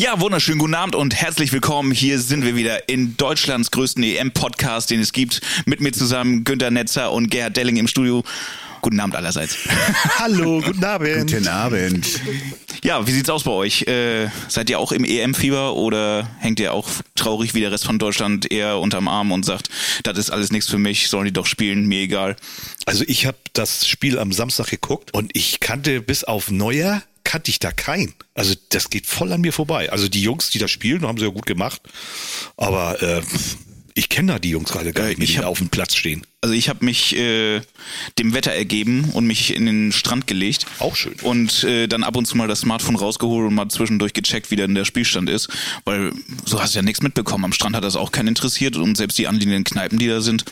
Ja, wunderschönen guten Abend und herzlich willkommen. Hier sind wir wieder in Deutschlands größten EM-Podcast, den es gibt. Mit mir zusammen Günter Netzer und Gerhard Delling im Studio. Guten Abend allerseits. Hallo, guten Abend. Guten Abend. Ja, wie sieht's aus bei euch? Äh, seid ihr auch im EM-Fieber oder hängt ihr auch traurig wie der Rest von Deutschland eher unterm Arm und sagt, das ist alles nichts für mich, sollen die doch spielen, mir egal? Also ich habe das Spiel am Samstag geguckt und ich kannte bis auf Neuer kannte ich da keinen. Also das geht voll an mir vorbei. Also die Jungs, die da spielen, haben sie ja gut gemacht. Aber äh, ich kenne da die Jungs gerade gar nicht, die hab- auf dem Platz stehen. Also ich habe mich äh, dem Wetter ergeben und mich in den Strand gelegt. Auch schön. Und äh, dann ab und zu mal das Smartphone rausgeholt und mal zwischendurch gecheckt, wie denn der Spielstand ist. Weil so hast du ja nichts mitbekommen. Am Strand hat das auch keinen interessiert und selbst die anliegenden Kneipen, die da sind,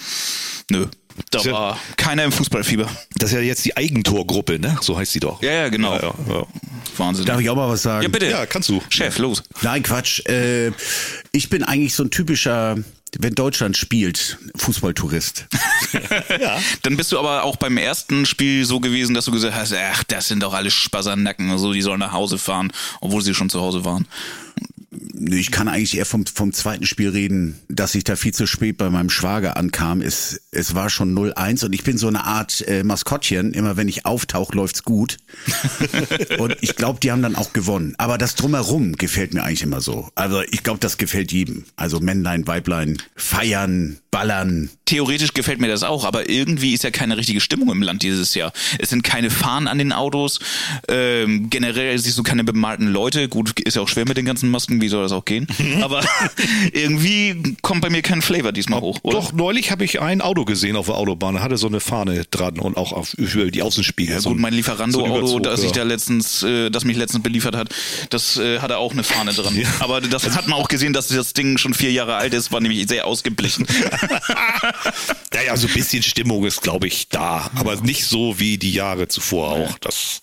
nö. Da Ja. war keiner im Fußballfieber. Das ist ja jetzt die Eigentorgruppe, ne? So heißt sie doch. Ja, ja, genau. Ja, ja, ja. Wahnsinn. Darf ich auch mal was sagen? ja, bitte. Ja, kannst du. Chef, los. Nein, Quatsch. Äh, ich bin eigentlich so ein typischer, wenn Deutschland spielt, Fußballtourist. Dann bist du aber auch beim ersten Spiel so gewesen, dass du gesagt hast, ach, das sind doch alle Spassernacken, so, die sollen nach Hause fahren, obwohl sie schon zu Hause waren. Ich kann eigentlich eher vom, vom zweiten Spiel reden, dass ich da viel zu spät bei meinem Schwager ankam. Es, es war schon 0-1 und ich bin so eine Art äh, Maskottchen. Immer wenn ich auftauche, läuft's gut. und ich glaube, die haben dann auch gewonnen. Aber das Drumherum gefällt mir eigentlich immer so. Also ich glaube, das gefällt jedem. Also Männlein, Weiblein, feiern, ballern. Theoretisch gefällt mir das auch, aber irgendwie ist ja keine richtige Stimmung im Land dieses Jahr. Es sind keine Fahnen an den Autos, ähm, generell siehst du keine bemalten Leute. Gut, ist ja auch schwer mit den ganzen Masken, wie soll das auch gehen? aber irgendwie kommt bei mir kein Flavor diesmal hoch, oder? Doch, neulich habe ich ein Auto gesehen auf der Autobahn. Da hatte so eine Fahne dran und auch auf, über die Außenspiegel. Ja, so gut, ein- mein so ein Lieferando-Auto, Überzug, das ja. ich da letztens, äh, das mich letztens beliefert hat, das äh, hatte auch eine Fahne dran. Aber das hat man auch gesehen, dass das Ding schon vier Jahre alt ist, war nämlich sehr ausgeblichen. Ja, ja, so ein bisschen Stimmung ist, glaube ich, da. Aber nicht so wie die Jahre zuvor auch. Das,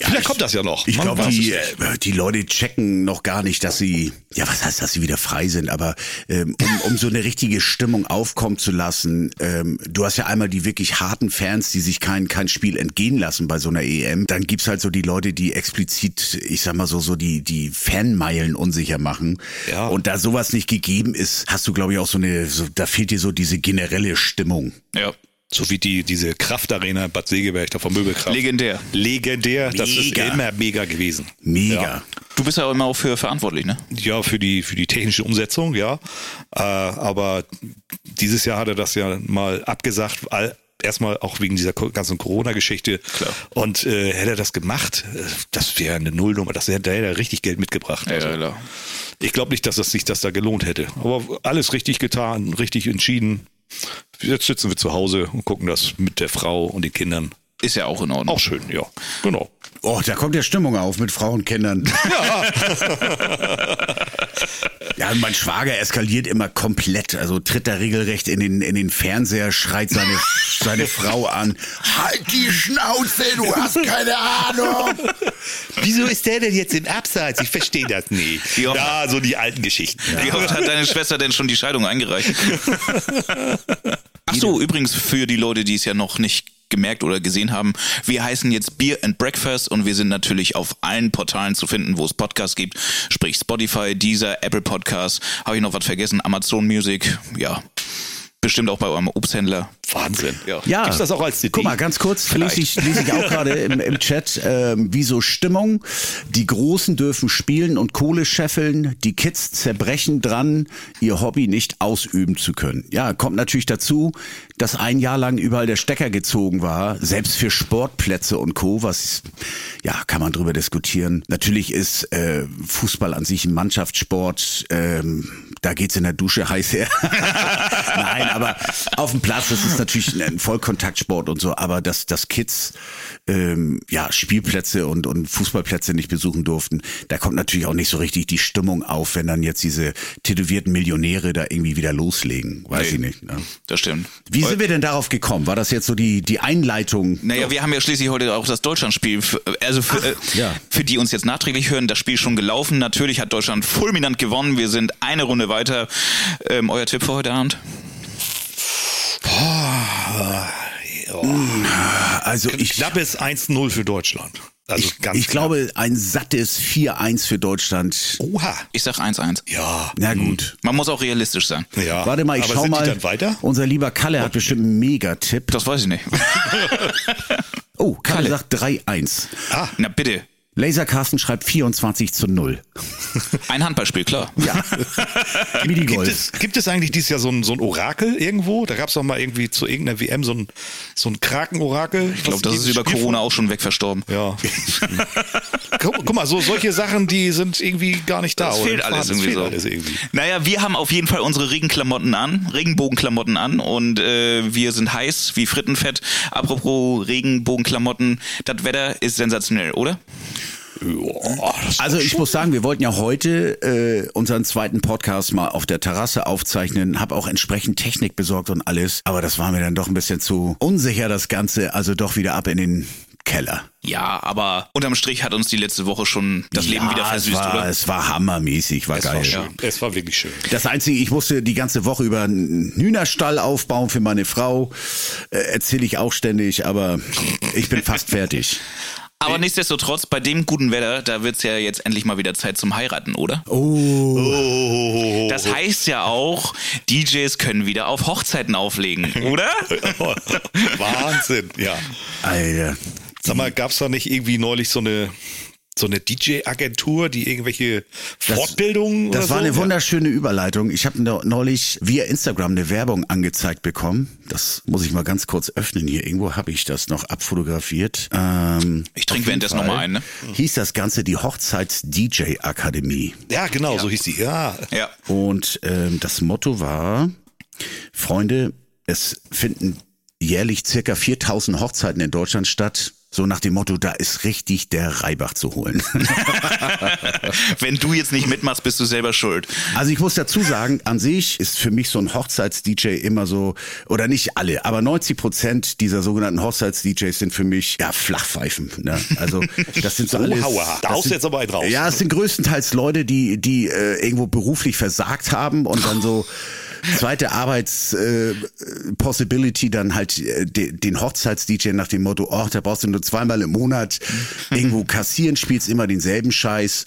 vielleicht kommt das ja noch. Ich glaube, die, äh, die Leute checken noch gar nicht, dass sie, ja, was heißt, dass sie wieder frei sind, aber ähm, um, um so eine richtige Stimmung aufkommen zu lassen, ähm, du hast ja einmal die wirklich harten Fans, die sich kein, kein Spiel entgehen lassen bei so einer EM. Dann gibt's halt so die Leute, die explizit, ich sag mal so, so die, die Fanmeilen unsicher machen. Ja. Und da sowas nicht gegeben ist, hast du, glaube ich, auch so eine, so, da fehlt dir so diese generelle Stimmung. ja. So wie die, diese Kraftarena Bad Segeberg, da vom Möbelkraft. Legendär. Legendär. Das ist Mega. immer mega gewesen. Mega. Ja. Du bist ja auch immer auch für verantwortlich, ne? Ja, für die, für die technische Umsetzung, ja. Äh, aber dieses Jahr hat er das ja mal abgesagt, erstmal auch wegen dieser ganzen Corona-Geschichte. Klar. Und äh, hätte er das gemacht, äh, das wäre eine Nullnummer, das hätte, da hätte er richtig Geld mitgebracht. Also, klar. ich glaube nicht, dass das sich das da gelohnt hätte. Aber alles richtig getan, richtig entschieden. Jetzt sitzen wir zu Hause und gucken das mit der Frau und den Kindern. Ist ja auch in Ordnung. Auch schön, ja. Genau. Oh, da kommt ja Stimmung auf mit Frauen und Kindern. Ja, und mein Schwager eskaliert immer komplett. Also tritt da regelrecht in den, in den Fernseher, schreit seine, seine Frau an. Halt die Schnauze, du hast keine Ahnung. Wieso ist der denn jetzt im Abseits? Ich verstehe das nicht. Ja. Ja, so die alten Geschichten. Wie oft hat deine Schwester denn schon die Scheidung eingereicht? So, übrigens für die Leute, die es ja noch nicht gemerkt oder gesehen haben, wir heißen jetzt Beer and Breakfast und wir sind natürlich auf allen Portalen zu finden, wo es Podcasts gibt, sprich Spotify, Deezer, Apple Podcasts. Habe ich noch was vergessen? Amazon Music, ja. Bestimmt auch bei eurem Obsthändler. Wahnsinn. Ja. Ja. Gibt's das auch als CD? Guck mal, ganz kurz, lese ich, lese ich auch gerade im, im Chat, ähm, wie so Stimmung. Die Großen dürfen spielen und Kohle scheffeln, die Kids zerbrechen dran, ihr Hobby nicht ausüben zu können. Ja, kommt natürlich dazu, dass ein Jahr lang überall der Stecker gezogen war, selbst für Sportplätze und Co., was, ja, kann man drüber diskutieren. Natürlich ist äh, Fußball an sich ein Mannschaftssport, ähm, da geht's in der Dusche heiß her. Nein, aber auf dem Platz, das ist natürlich ein Vollkontaktsport und so, aber dass, dass Kids ähm, ja Spielplätze und, und Fußballplätze nicht besuchen durften, da kommt natürlich auch nicht so richtig die Stimmung auf, wenn dann jetzt diese tätowierten Millionäre da irgendwie wieder loslegen. Weiß Nee. ich nicht. Ne? Das stimmt. Wie sind wir denn darauf gekommen? War das jetzt so die, die Einleitung? Naja, wir haben ja schließlich heute auch das Deutschlandspiel, für- also für, äh, ja. für die uns jetzt nachträglich hören, das Spiel schon gelaufen. Natürlich hat Deutschland fulminant gewonnen. Wir sind eine Runde weiter. Ähm, euer Tipp für heute Abend? Also ich, Knappes 1-0 für Deutschland. Also ich, ganz ich glaube, ein sattes 4-1 für Deutschland. Oha. Ich sag 1-1. Ja. Na gut. Man muss auch realistisch sein. ja. Warte mal, ich Aber schau mal. Unser lieber Kalle hat bestimmt einen Megatipp. Das weiß ich nicht. Oh, Kalle, Kalle. sagt 3-1. Ah, Na bitte. Laser Carsten schreibt 24 zu 0. Ein Handballspiel, klar. Ja. Gibt es, gibt es eigentlich dieses Jahr so ein, so ein Orakel irgendwo? Da gab es doch mal irgendwie zu irgendeiner WM so ein, so ein Krakenorakel. Ich glaube, das ist über Corona auch schon wegverstorben. Ja. guck, guck mal, so solche Sachen, die sind irgendwie gar nicht da. Das fehlt alles Das irgendwie fehlt so. alles irgendwie. Naja, wir haben auf jeden Fall unsere Regenklamotten an, Regenbogenklamotten an und äh, wir sind heiß wie Frittenfett. Apropos Regenbogenklamotten, das Wetter ist sensationell, oder? Also ich muss sagen, wir wollten ja heute äh, unseren zweiten Podcast mal auf der Terrasse aufzeichnen, habe auch entsprechend Technik besorgt und alles, aber das war mir dann doch ein bisschen zu unsicher das Ganze, also doch wieder ab in den Keller. Ja, aber unterm Strich hat uns die letzte Woche schon das Leben wieder es versüßt, war, oder? es war hammermäßig, war es geil. war schön. Es war wirklich schön. Das Einzige, ich musste die ganze Woche über einen Hühnerstall aufbauen für meine Frau. Äh, Erzähle ich auch ständig, aber ich bin fast fertig. Aber nichtsdestotrotz, bei dem guten Wetter, da wird's ja jetzt endlich mal wieder Zeit zum Heiraten, oder? Oh. Das heißt ja auch, DJs können wieder auf Hochzeiten auflegen, oder? Wahnsinn, ja. Alter. Sag mal, gab's da nicht irgendwie neulich so eine so eine DJ-Agentur, die irgendwelche Fortbildungen Das oder war so? eine wunderschöne Überleitung. Ich habe neulich via Instagram eine Werbung angezeigt bekommen. Das muss ich mal ganz kurz öffnen hier. Irgendwo habe ich das noch abfotografiert. Ähm, Ich trinke währenddessen Fall noch mal ein, ne? Hieß das Ganze die Hochzeits-DJ-Akademie. Ja, ja genau, so hieß die. Ja. Ja. Und ähm, das Motto war, Freunde, es finden jährlich circa 4000 Hochzeiten in Deutschland statt. So nach dem Motto, da ist richtig der Reibach zu holen. Wenn du jetzt nicht mitmachst, bist du selber schuld. Also ich muss dazu sagen, an sich ist für mich so ein Hochzeits-DJ immer so, oder nicht alle, aber 90 Prozent dieser sogenannten Hochzeits-DJs sind für mich ja Flachpfeifen. Ne? Also das sind so alles. Da haust du jetzt aber raus. Ja, es sind größtenteils Leute, die die äh, irgendwo beruflich versagt haben und dann so zweite Arbeits äh, dann halt äh, de, den Hochzeits-DJ nach dem Motto, oh, da brauchst du nur zweimal im Monat irgendwo kassieren, spielst immer denselben Scheiß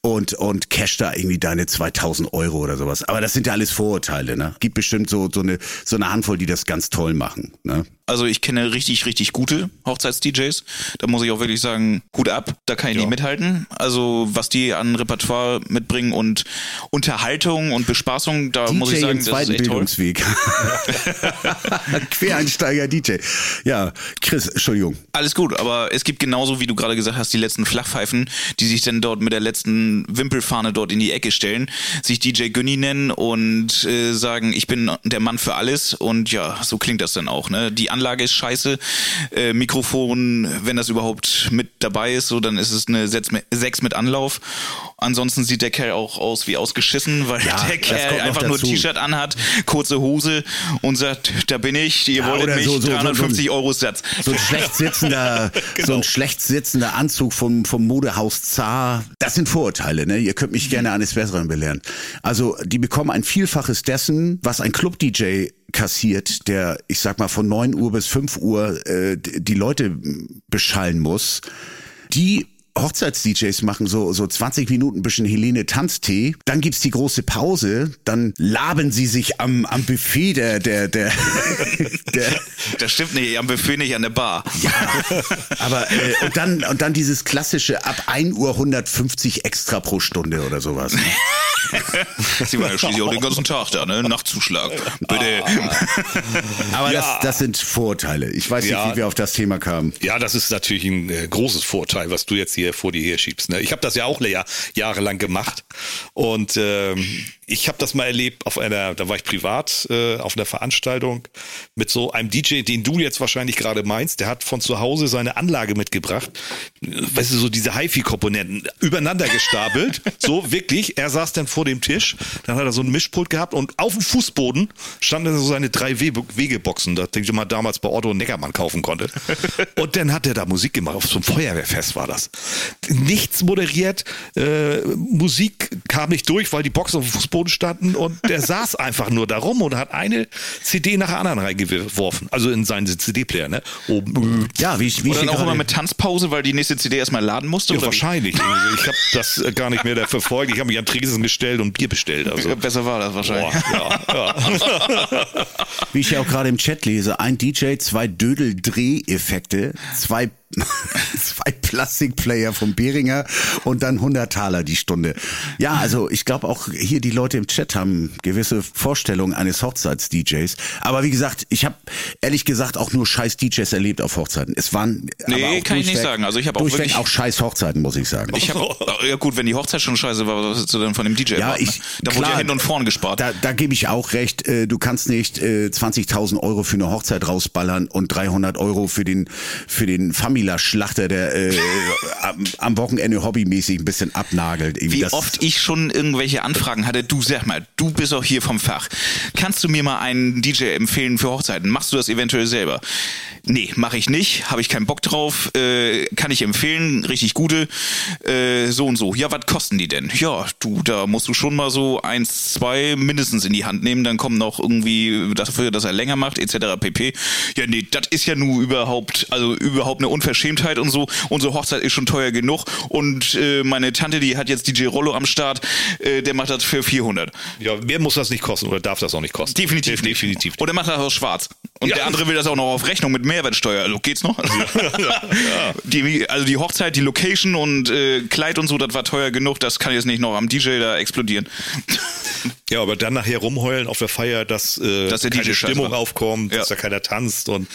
und und cash da irgendwie deine 2000 Euro oder sowas. Aber das sind ja alles Vorurteile, ne? Gibt bestimmt so so eine so eine Handvoll, die das ganz toll machen, ne? Also ich kenne richtig, richtig gute Hochzeits-DJs. Da muss ich auch wirklich sagen, Hut ab, da kann ich nicht mithalten. Also was die an Repertoire mitbringen und Unterhaltung und Bespaßung, da muss ich DJ sagen, das ist echt toll. Bildungsweg. Quereinsteiger DJ. Ja, Chris, Entschuldigung. Alles gut, aber es gibt genauso, wie du gerade gesagt hast, die letzten Flachpfeifen, die sich dann dort mit der letzten Wimpelfahne dort in die Ecke stellen, sich DJ Günni nennen und äh, sagen, ich bin der Mann für alles und ja, so klingt das dann auch. Ne? Die Anlage ist scheiße, äh, Mikrofon, wenn das überhaupt mit dabei ist, so dann ist es eine 6 mit Anlauf. Ansonsten sieht der Kerl auch aus wie ausgeschissen, weil Ja, der Kerl einfach nur. T-Shirt anhat, kurze Hose und sagt, da bin ich, ihr Ja, wolltet mich, so- so- so- so- 350 Euro Satz. So ein schlecht sitzender, so ein schlecht sitzender Anzug vom, vom Modehaus Zar. Das sind Vorurteile, ne? Ihr könnt mich gerne eines Besseren belehren. Also, die bekommen ein Vielfaches dessen, was ein Club-DJ kassiert, der, ich sag mal, von 9 Uhr bis 5 Uhr äh, die Leute beschallen muss. Die Hochzeits-DJs machen so, so 20 Minuten bisschen Helene Tanztee, dann gibt's die große Pause, dann laben sie sich am, am Buffet der, der, der, der, Das stimmt nicht, am Buffet nicht, an der Bar. aber äh, und dann und dann dieses klassische ab 1 Uhr 150 extra pro Stunde oder sowas. ne? Sie waren ja schließlich auch den ganzen Tag da, ne? Nachtzuschlag. Bitte. Aber Ja. das, das sind Vorurteile. Ich weiß Ja. nicht, wie wir auf das Thema kamen. Ja, das ist natürlich ein äh, großes Vorteil, was du jetzt hier vor dir her schiebst. Ne? Ich habe das ja auch Jahr, jahrelang gemacht und ähm, ich habe das mal erlebt auf einer, da war ich privat äh, auf einer Veranstaltung mit so einem DJ, den du jetzt wahrscheinlich gerade meinst. Der hat von zu Hause seine Anlage mitgebracht. Weißt du, so diese HiFi-Komponenten übereinander gestapelt. so wirklich. Er saß dann vor dem Tisch, dann hat er so ein Mischpult gehabt und auf dem Fußboden standen so seine drei We Wegeboxen, das denke ich mal damals bei Otto Neckermann kaufen konnte. Und dann hat er da Musik gemacht, auf so einem Feuerwehrfest war das. Nichts moderiert, äh, Musik kam nicht durch, weil die Boxen auf dem Fußboden standen und der saß einfach nur da rum und hat eine CD nach der anderen reingeworfen. Also in seinen CD-Player, ne? Oben. Ja, wie ich, wie Oder ich dann auch immer mit Tanzpause, weil die nächste CD erstmal laden musste. Ja, oder wie? wahrscheinlich. Ich habe das gar nicht mehr da verfolgt. Ich habe mich an Tresen gestellt und Bier bestellt. Also. Besser war das wahrscheinlich. Boah, ja, ja. Wie ich ja auch gerade im Chat lese, ein DJ, zwei Dödel-Dreheffekte, zwei, zwei Plastikplayer vom Behringer und dann 100 Taler die Stunde. Ja, also ich glaube auch hier die Leute im Chat haben gewisse Vorstellungen eines Hochzeits-DJs. Aber wie gesagt, ich habe ehrlich gesagt auch nur scheiß DJs erlebt auf Hochzeiten. Es waren Nee, kann ich nicht sagen. Also ich habe auch wirklich- auch scheiß Hochzeiten, muss ich sagen. Ich hab, ja gut, wenn die Hochzeit schon scheiße war, was hättest du denn von dem DJ Ja, ich, Da wurde klar, ja hin und vorn gespart. Da, da gebe ich auch recht. Äh, Du kannst nicht äh, 20.000 Euro für eine Hochzeit rausballern und 300 Euro für den für den Famila-Schlachter, der äh, am, am Wochenende hobbymäßig ein bisschen abnagelt. Irgendwie Wie das- oft ich schon irgendwelche Anfragen hatte, du sag mal, du bist auch hier vom Fach. Kannst du mir mal einen DJ empfehlen für Hochzeiten? Machst du das eventuell selber? Nee, mache ich nicht, habe ich keinen Bock drauf, äh, kann ich empfehlen, richtig gute, äh, so und so. Ja, was kosten die denn? Ja, du, da musst du schon mal so eins, zwei mindestens in die Hand nehmen, dann kommen noch irgendwie dafür, dass er länger macht, etc. pp. Ja, nee, das ist ja nur überhaupt, also überhaupt eine Unverschämtheit und so. Unsere Hochzeit ist schon teuer genug und äh, meine Tante, die hat jetzt DJ Rollo am Start, äh, der macht das für 400. ja, mehr muss das nicht kosten oder darf das auch nicht kosten? Definitiv nicht. Definitiv. Und er macht das aus schwarz. Und Ja. der andere will das auch noch auf Rechnung mit Mehrwertsteuer. Also geht's noch? die, also die Hochzeit, die Location und äh, Kleid und so, das war teuer genug, das kann jetzt nicht noch am DJ da explodieren. Ja, aber dann nachher rumheulen auf der Feier, dass, äh, Dass der keine DJ Stimmung aufkommt, Ja. dass da keiner tanzt und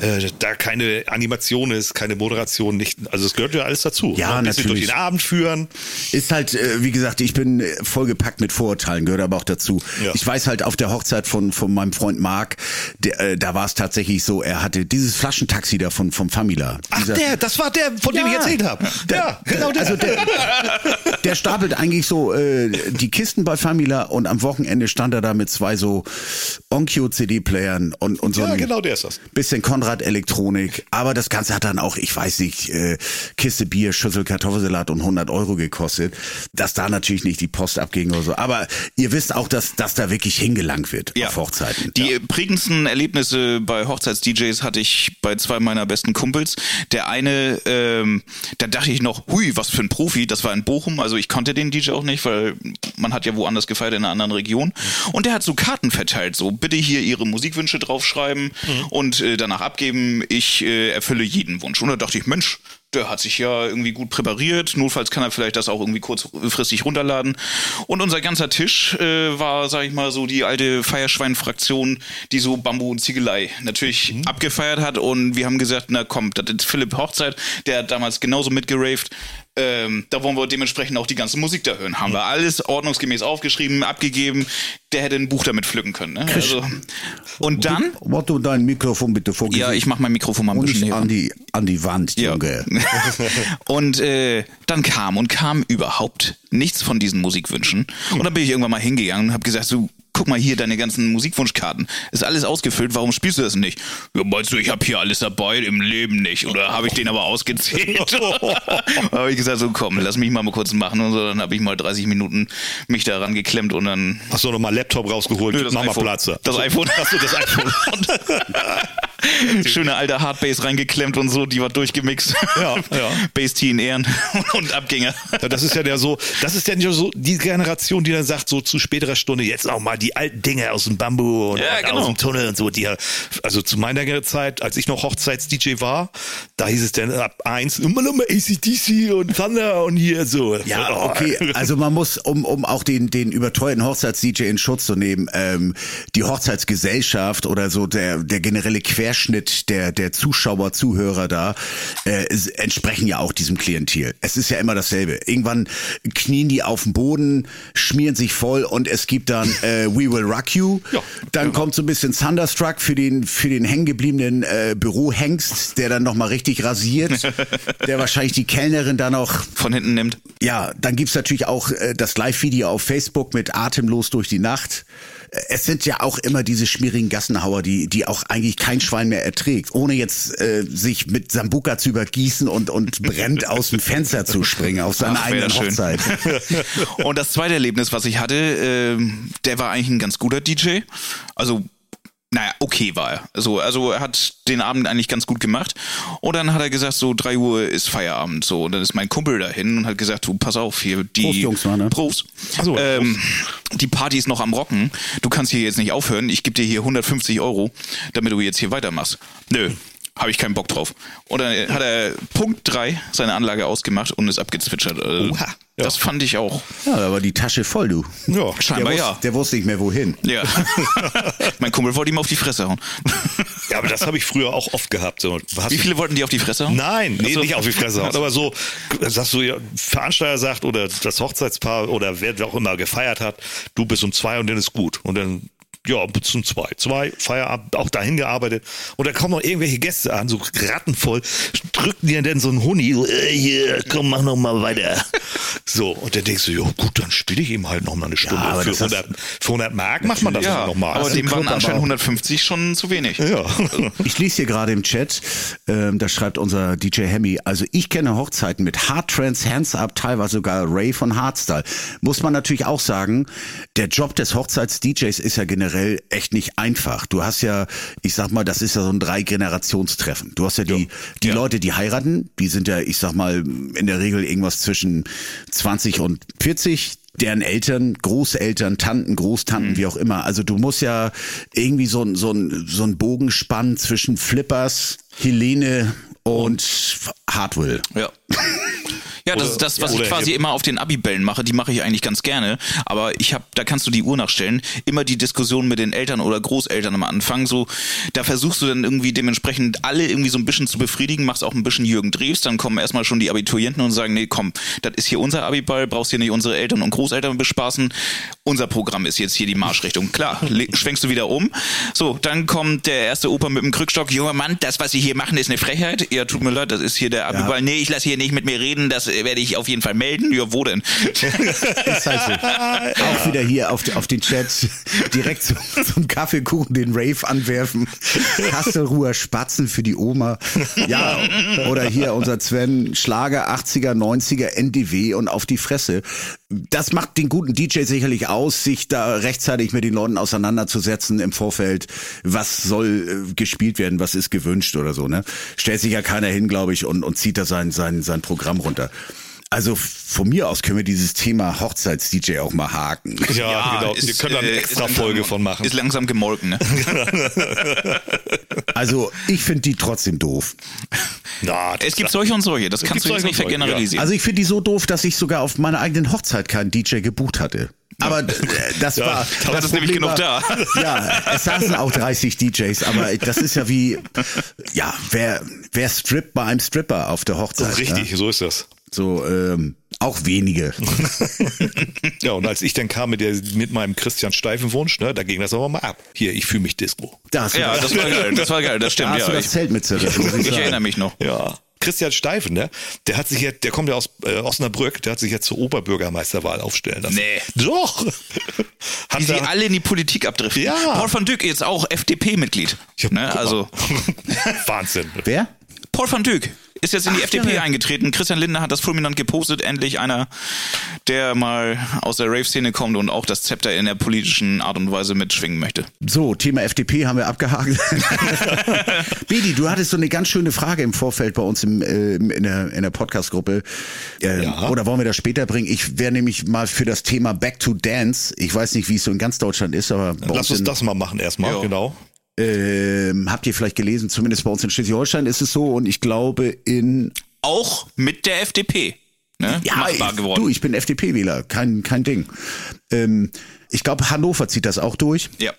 äh, da keine Animation ist, keine Moderation, nicht. Also es gehört ja alles dazu. Ja, bisschen natürlich. durch den Abend führen. Ist halt, äh, wie gesagt, ich bin äh, vollgepackt mit Vorurteilen, gehört aber auch dazu. Ja. Ich weiß halt auf der Hochzeit von, von meinem Freund Marc, der, äh, da war es tatsächlich so, er hatte dieses Flaschentaxi da von, vom Famila. Ach, Dieser- der, das war der, von dem Ja. ich erzählt habe. Ja, genau der. Also der, der stapelt eigentlich so äh, die Kisten bei Famila und am Wochenende stand er da mit zwei so Onkyo-CD-Playern und, und so ja, ein genau der ist das. bisschen Konrad-Elektronik. Aber das Ganze hat dann auch, ich weiß nicht, äh, Kiste Bier, Schüssel Kartoffelsalat und 100 Euro gekostet. Dass da natürlich nicht die Post abging oder so. Aber ihr wisst auch, dass, dass da wirklich hingelangt wird auf Hochzeiten. Die prägendsten Erlebnisse bei Hochzeits-DJs hatte ich bei zwei meiner besten Kumpels. Der eine, ähm, da dachte ich noch, hui, was für ein Profi, das war in Bochum, also ich konnte den DJ auch nicht, weil man hat ja woanders gefeiert in einer anderen Region. Und der hat so Karten verteilt, so bitte hier ihre Musikwünsche draufschreiben und äh, danach abgeben, ich äh, erfülle jeden Wunsch. Und da dachte ich, Mensch, der hat sich ja irgendwie gut präpariert. Notfalls kann er vielleicht das auch irgendwie kurzfristig runterladen. Und unser ganzer Tisch äh, war, sag ich mal, so die alte Feierschwein-Fraktion, die so Bambu und Ziegelei natürlich abgefeiert hat. Und wir haben gesagt, na komm, das ist Philipp Hochzeit, der hat damals genauso mitgeraved. Ähm, da wollen wir dementsprechend auch die ganze Musik da hören. Haben wir alles ordnungsgemäß aufgeschrieben, abgegeben. Der hätte ein Buch damit pflücken können. Ne? Also, und dann, Motto, dein Mikrofon bitte vor ja, ich mach mein Mikrofon mal ein und bisschen näher. an die, an die Wand, Ja. Junge. und äh, dann kam und kam überhaupt nichts von diesen Musikwünschen. Und dann bin ich irgendwann mal hingegangen und habe gesagt, so, guck mal hier, deine ganzen Musikwunschkarten. Ist alles ausgefüllt, warum spielst du das nicht? Ja, meinst du, ich habe hier alles dabei, im Leben nicht. Oder habe ich den aber ausgezählt? habe ich gesagt, so komm, lass mich mal, mal kurz machen. Und so, dann habe ich mal 30 Minuten mich da rangeklemmt und dann Hast du nochmal Laptop rausgeholt? Nö, das Mach mal iPhone. Platz. Das iPhone. Achso, das iPhone. schöne alte Hardbass reingeklemmt und so, die war durchgemixt. Ja, ja. Bass-T in Ehren und Abgänger. Ja, das ist ja der so, das ist ja nicht so die Generation, die dann sagt, so zu späterer Stunde, jetzt auch mal die alten Dinge aus dem Bambu und, Ja, und genau. aus dem Tunnel und so. Die, ja- also zu meiner Zeit, als ich noch Hochzeits-DJ war, da hieß es dann ab eins, immer noch mal ACDC und Thunder und hier so. Ja, Oh. okay. Also man muss, um, um auch den, den überteuerten Hochzeits-DJ in Schutz zu nehmen, ähm, die Hochzeitsgesellschaft oder so der, der generelle Querschnitt der, der Zuschauer, Zuhörer da, äh, entsprechen ja auch diesem Klientel. Es ist ja immer dasselbe. Irgendwann knien die auf dem Boden, schmieren sich voll und es gibt dann äh, We Will Rock You. Ja. Dann kommt so ein bisschen Thunderstruck für den, für den hängengebliebenen äh, Bürohengst, der dann nochmal richtig rasiert, der wahrscheinlich die Kellnerin da noch Von hinten nimmt. ja, dann gibt's natürlich auch äh, das Live-Video auf Facebook mit Atemlos durch die Nacht. Es sind ja auch immer diese schmierigen Gassenhauer, die, die auch eigentlich kein Schwein mehr erträgt, ohne jetzt äh, sich mit Sambuka zu übergießen und, und brennt aus dem Fenster zu springen auf seiner Ach, schön. Hochzeit. Und das zweite Erlebnis, was ich hatte, ähm, der war eigentlich ein ganz guter DJ. Also, naja, okay war er. Also, also er hat den Abend eigentlich ganz gut gemacht. Und dann hat er gesagt, so drei Uhr ist Feierabend. So, und dann ist mein Kumpel dahin und hat gesagt, du pass auf, hier die Prost, Jungs, war, ne? Prost. So, ähm, die Party ist noch am Rocken. Du kannst hier jetzt nicht aufhören. Ich gebe dir hier 150 Euro, damit du jetzt hier weitermachst. Nö. Habe ich keinen Bock drauf. Und dann hat er Punkt drei seine Anlage ausgemacht und ist abgezwitschert. Also, Oha. Das fand ich auch. Ja, da war die Tasche voll, du. Ja, Scheinbar der, ja. wusste, der wusste nicht mehr wohin. Ja. mein Kumpel wollte ihm auf die Fresse hauen. ja, aber das habe ich früher auch oft gehabt. So, Wie viele wollten die auf die Fresse hauen? Nein, nee, nicht auf die Fresse hauen, aber so, sagst du, ja, Veranstalter sagt oder das Hochzeitspaar oder wer auch immer gefeiert hat, du bist um zwei und dann ist gut. Und dann, ja, bis um zwei. Zwei, Feierabend, auch dahin gearbeitet. Und dann kommen noch irgendwelche Gäste an, so rattenvoll, drücken dir dann so einen Huni, so, äh, hier, komm, mach noch mal weiter. So, und dann denkst du, ja gut, dann spiele ich ihm halt noch mal eine Stunde. aber für, das hast- 100, für 100 Mark macht man das Ja, noch mal. aber Also, dem waren anscheinend aber- 150 schon zu wenig. ja. Ich lese hier gerade im Chat, ähm, da schreibt unser DJ Hemmy, also ich kenne Hochzeiten mit Hard Trance, Hands Up, teilweise sogar Ray von Hardstyle. Muss man natürlich auch sagen, der Job des Hochzeits-DJs ist ja generell echt nicht einfach. Du hast ja, ich sag mal, das ist ja so ein Drei-Generationstreffen. Du hast ja die, die Leute, die heiraten, die sind ja, ich sag mal, in der Regel irgendwas zwischen 20 und 40 deren Eltern, Großeltern, Tanten, Großtanten, wie auch immer. Also du musst ja irgendwie so, ein- so, ein, so ein Bogen spannen zwischen Flippers, Helene und Hardwell. Ja. Ja, das Oder- ist das, was ja, ich quasi Hip- immer auf den Abibällen mache. Die mache ich eigentlich ganz gerne. Aber ich habe, da kannst du die Uhr nachstellen. Immer die Diskussion mit den Eltern oder Großeltern am Anfang. So, da versuchst du dann irgendwie dementsprechend alle irgendwie so ein bisschen zu befriedigen. Machst auch ein bisschen Jürgen Drews. Dann kommen erstmal schon die Abiturienten und sagen, nee, komm, das ist hier unser Abiball. Brauchst hier nicht unsere Eltern und Großeltern bespaßen. Unser Programm ist jetzt hier die Marschrichtung. Klar, schwenkst du wieder um. So, dann kommt der erste Opa mit dem Krückstock. Junger Mann, das, was Sie hier machen, ist eine Frechheit. Ja, tut mir leid, das ist hier der Abiball. Nee, ich lasse hier nicht mit mir reden. Das werde ich auf jeden Fall melden. Ja, wo denn? Ist halt so. Auch wieder hier auf, auf den Chat direkt zum, zum Kaffeekuchen den Rave anwerfen. Kastelruher Spatzen für die Oma. Ja, oder hier unser Sven, Schlager 80er, 90er, NDW und auf die Fresse. Das macht den guten DJ sicherlich aus, sich da rechtzeitig mit den Leuten auseinanderzusetzen im Vorfeld. Was soll äh, gespielt werden, was ist gewünscht oder so, ne? Stellt sich ja keiner hin, glaube ich, und, und zieht da sein, sein, sein Programm runter. Also von mir aus können wir dieses Thema Hochzeits-DJ auch mal haken. Ja, genau. Wir können da eine äh, extra ist Folge langsam- von machen. Ist langsam gemolken, ne? Also ich finde die trotzdem doof. Na, das Es gibt solche und solche. Das kannst du jetzt nicht vergeneralisieren. Also ich finde die so doof, dass ich sogar auf meiner eigenen Hochzeit keinen DJ gebucht hatte. Aber äh, das Ja, war. da das es nämlich genug war, Ja, es saßen auch 30 DJs, aber das ist ja wie, ja, wer, wer strippt bei einem Stripper auf der Hochzeit? Richtig, Ne? so ist das. So, ähm, auch wenige. Ja, und als ich dann kam mit, der, mit meinem Christian Steifenwunsch, ne, da ging das aber mal ab. Hier, ich fühle mich Disco. Da ja, das war geil. Das war geil. Das da stimmt. hast Ja, du das ich, Zelt mit zerrissen. ich ich erinnere mich noch. Ja. Christian Steifen, ne? Der hat sich jetzt, der kommt ja aus äh, Osnabrück, der hat sich jetzt zur Oberbürgermeisterwahl aufstellen lassen. Nee. Doch. Hat Wie sie alle in die Politik abdriften. Ja. Paul van Dyk jetzt auch FDP-Mitglied. Ja, Ne? Also Wahnsinn. Wer? Paul van Dyk ist jetzt in die Ach, FDP ja. eingetreten. Christian Lindner hat das fulminant gepostet. Endlich einer, der mal aus der Rave-Szene kommt und auch das Zepter in der politischen Art und Weise mitschwingen möchte. So, Thema FDP haben wir abgehakt. Bedi, du hattest so eine ganz schöne Frage im Vorfeld bei uns im, äh, in der, in der Podcast-Gruppe. Ähm, Ja. Oder wollen wir das später bringen? Ich wäre nämlich mal für das Thema Back to Dance. Ich weiß nicht, wie es so in ganz Deutschland ist, aber Lass uns uns das mal machen erstmal, Ja. genau. Ähm, habt ihr vielleicht gelesen, zumindest bei uns in Schleswig-Holstein ist es so und ich glaube in Auch mit der FDP. Ne? Machbar ich, geworden. du, ich bin FDP-Wähler, kein, kein Ding. Ähm, ich glaube, Hannover zieht das auch durch. ja.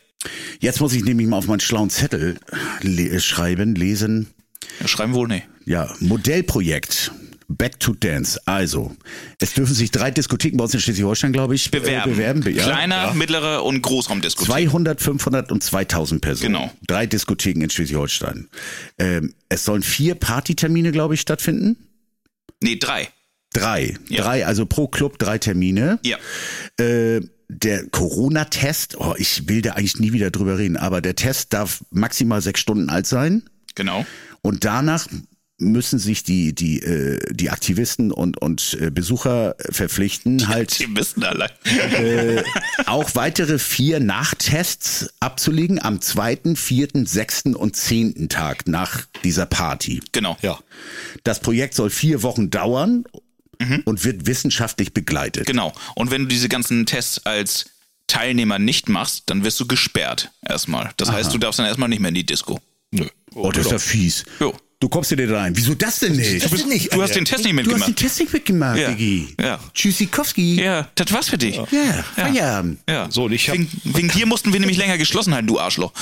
Jetzt muss ich nämlich mal auf meinen schlauen Zettel le schreiben, lesen. Schreiben wohl, nee. Ja, Modellprojekt. Back to Dance. Also, es dürfen sich drei Diskotheken bei uns in Schleswig-Holstein, glaube ich, Bewerben. Äh, bewerben. Ja. Kleiner, mittlerer und Großraumdiskothek. 200, 500 und 2000 Personen. Genau. Drei Diskotheken in Schleswig-Holstein. Ähm, es sollen vier Partytermine, glaube ich, stattfinden. Nee, drei. Drei. Ja. Drei, also pro Club drei Termine. Ja. Äh, der Corona-Test, oh, ich will da eigentlich nie wieder drüber reden, aber der Test darf maximal sechs Stunden alt sein. Genau. Und danach müssen sich die die äh, die Aktivisten und und äh, Besucher verpflichten halt Die wissen allein. äh, auch weitere vier Nachtests abzulegen am zweiten, vierten, sechsten und zehnten Tag nach dieser Party. Genau. Ja. Das Projekt soll vier Wochen dauern und wird wissenschaftlich begleitet. Genau. Und wenn du diese ganzen Tests als Teilnehmer nicht machst, dann wirst du gesperrt erstmal. Das heißt, du darfst dann erstmal nicht mehr in die Disco. Nö. Oh, das ist ja fies. Jo. Du kommst dir da rein. Wieso das denn nicht? Du, bist, du hast den Test nicht Du hast den mitgemacht. Test nicht mitgemacht, Ja. Diggi. Ja. Tschüssikowski. Ja, das war's für dich. Ja, Feierabend. Ja. So, und ich hab- wegen, wegen dir mussten wir nämlich länger geschlossen halten, du Arschloch.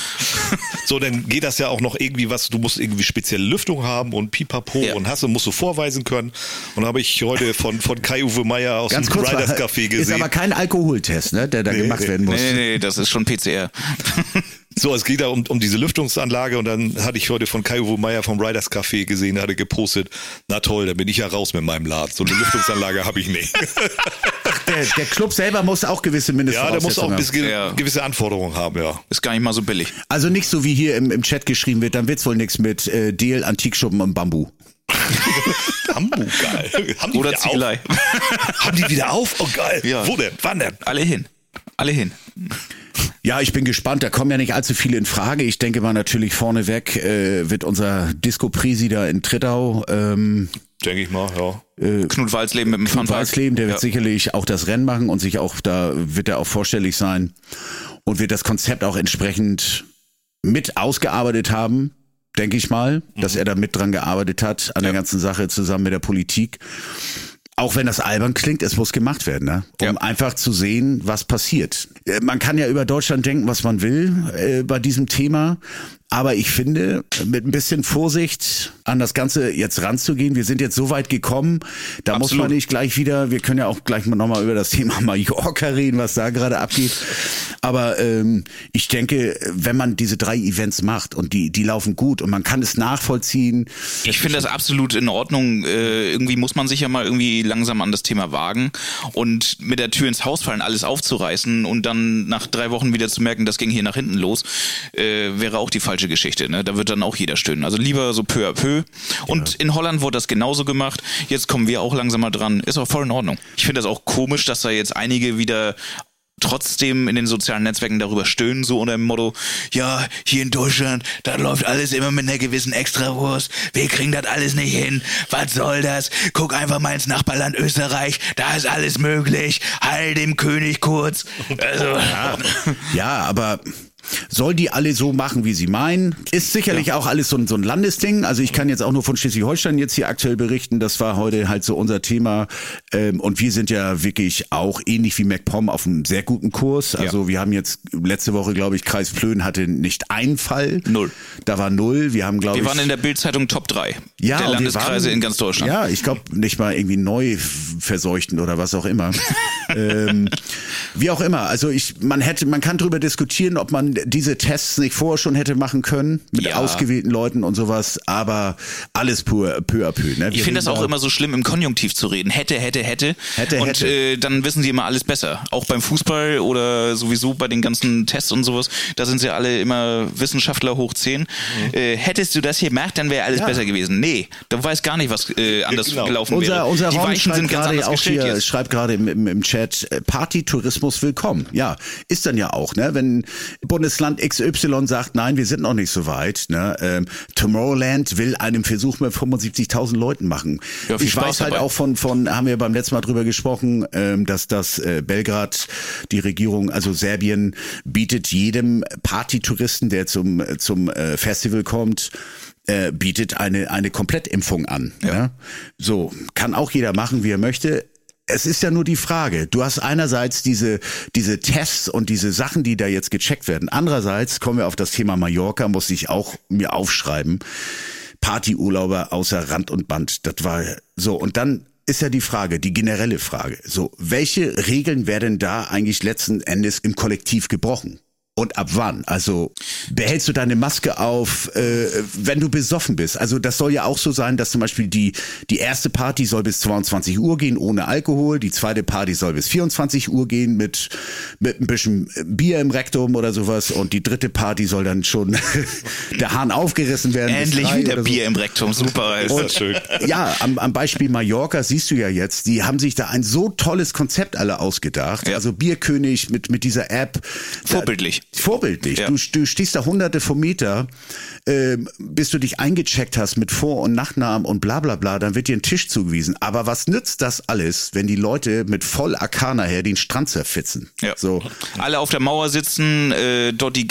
So, dann geht das ja auch noch irgendwie was, du musst irgendwie spezielle Lüftung haben und pipapo Ja. und Hasse musst du vorweisen können. Und habe ich heute von, von Kai-Uwe Meier aus Ganz dem kurz, Riders Café ist gesehen. aber kein Alkoholtest, ne, der da gemacht nee. werden muss. Nee, nee, das ist schon PCR. So, es geht da um, um diese Lüftungsanlage und dann hatte ich heute von Kai-Uwe Meier vom Riders Café gesehen, der hatte gepostet, na toll, dann bin ich ja raus mit meinem Laden. So eine Lüftungsanlage habe ich nicht. Der, der Club selber muss auch gewisse ja, der muss auch Mindestvoraussetzungen bis haben. ge Ja. gewisse Anforderungen haben, ja. Ist gar nicht mal so billig. Also nicht so wie hier im, im Chat geschrieben wird, dann wird's wohl nichts mit äh, Deal, Antikschuppen und Bambu. Hamburg, geil. Haben die Oder Ziegelei. auf? Haben die wieder auf? Oh geil. Ja. Wo denn? Wann denn? Alle hin. Alle hin. Ja, ich bin gespannt. Da kommen ja nicht allzu viele in Frage. Ich denke mal natürlich vorneweg äh, wird unser Disco-Prisi da in Trittau ähm, Denke ich mal, ja. Knut Walsleben mit dem Funpark. Walsleben, der wird Ja. sicherlich auch das Rennen machen und sich auch da wird er auch vorstellig sein und wird das Konzept auch entsprechend mit ausgearbeitet haben, denke ich mal, dass er da mit dran gearbeitet hat an der ganzen Sache zusammen mit der Politik. Auch wenn das albern klingt, es muss gemacht werden, ne? um Ja. einfach zu sehen, was passiert. Äh, Man kann ja über Deutschland denken, was man will äh, bei diesem Thema. Aber ich finde, mit ein bisschen Vorsicht an das Ganze jetzt ranzugehen. Wir sind jetzt so weit gekommen, da muss Absolut. man nicht gleich wieder, wir können ja auch gleich mal nochmal über das Thema Mallorca reden, was da gerade abgeht. Aber ähm, ich denke, wenn man diese drei Events macht und die, die laufen gut und man kann es nachvollziehen, Ich finde das absolut in Ordnung. Äh, irgendwie muss man sich ja mal irgendwie langsam an das Thema wagen und mit der Tür ins Haus fallen, alles aufzureißen und dann nach drei Wochen wieder zu merken, das ging hier nach hinten los, äh, wäre auch die falsche Geschichte. Ne? Da wird dann auch jeder stöhnen. Also lieber so peu à peu. Und in Holland wurde das genauso gemacht. Jetzt kommen wir auch langsam mal dran. Ist auch voll in Ordnung. Ich finde das auch komisch, dass da jetzt einige wieder trotzdem in den sozialen Netzwerken darüber stöhnen, so unter dem Motto, ja, hier in Deutschland, da läuft alles immer mit einer gewissen Extrawurst, wir kriegen das alles nicht hin, was soll das? Guck einfach mal ins Nachbarland Österreich, da ist alles möglich, heil dem König kurz. Also, Ja, aber soll die alle so machen, wie sie meinen? Ist sicherlich auch alles so ein, so ein Landesding. Also ich kann jetzt auch nur von Schleswig-Holstein jetzt hier aktuell berichten. Das war heute halt so unser Thema. Ähm, und wir sind ja wirklich auch ähnlich wie MacPom auf einem sehr guten Kurs. Also wir haben jetzt letzte Woche, glaube ich, Kreis Plön hatte nicht einen Fall. Null. Da war null. Wir haben, glaube ich. wir waren in der Bildzeitung Top 3 ja, der Landeskreise waren- in ganz Deutschland. Ja, ich glaube nicht mal irgendwie neu verseuchten oder was auch immer. ähm, wie auch immer. Also ich, man hätte, man kann darüber diskutieren, ob man diese Tests nicht vorher schon hätte machen können mit Ja. ausgewählten Leuten und sowas. Aber alles pur, peu à peu. Ne? Ich finde das auch immer so schlimm, im Konjunktiv zu reden. Hätte, hätte, hätte. Hätte, und hätte. Äh, dann wissen sie immer alles besser. Auch beim Fußball oder sowieso bei den ganzen Tests und sowas. Da sind sie alle immer Wissenschaftler hoch 10. Äh, hättest du das hier gemacht, dann wäre alles Ja. besser gewesen. Nee, du weißt gar nicht, was äh, anders Genau. gelaufen Unser, wäre. unser Die Raum Weichen sind ganz gerade anders auch gestellt hier, jetzt. schreibt gerade im, im, im Chat, äh, Partytourismus willkommen. Ja, ist dann ja auch, ne? Wenn Bundesland XY sagt, nein, wir sind noch nicht so weit, ne? Ähm, Tomorrowland will einen Versuch mit 75.000 Leuten machen. Ja, ich Spaß weiß halt dabei. auch von, von, haben wir beim letzten Mal drüber gesprochen, ähm, dass das äh, Belgrad, die Regierung, also Serbien, bietet jedem Partytouristen, der zum, zum äh, Festival kommt, äh, bietet eine, eine Komplettimpfung an. Ja. So, kann auch jeder machen, wie er möchte. Es ist ja nur die Frage. Du hast einerseits diese, diese Tests und diese Sachen, die da jetzt gecheckt werden. Andererseits kommen wir auf das Thema Mallorca, muss ich auch mir aufschreiben. Partyurlauber außer Rand und Band. Das war so. Und dann ist ja die Frage, die generelle Frage. So, welche Regeln werden da eigentlich letzten Endes im Kollektiv gebrochen? Und ab wann? Also behältst du deine Maske auf, äh, wenn du besoffen bist? Also das soll ja auch so sein, dass zum Beispiel die, die erste Party soll bis 22 Uhr gehen ohne Alkohol, die zweite Party soll bis 24 Uhr gehen mit, mit ein bisschen Bier im Rektum oder sowas und die dritte Party soll dann schon der Hahn aufgerissen werden. Endlich wieder so. Bier im Rektum, super. Ist das schön. Ja, am, am Beispiel Mallorca siehst du ja jetzt, die haben sich da ein so tolles Konzept alle ausgedacht. Ja. Also Bierkönig mit, mit dieser App. Vorbildlich. Da, vorbildlich. Ja. Du, du stehst da hunderte von Meter, ähm, bis du dich eingecheckt hast mit Vor- und Nachnamen und bla bla bla, dann wird dir ein Tisch zugewiesen. Aber was nützt das alles, wenn die Leute mit voll Arkana her den Strand zerfitzen? Ja. So. Alle auf der Mauer sitzen, äh, dort die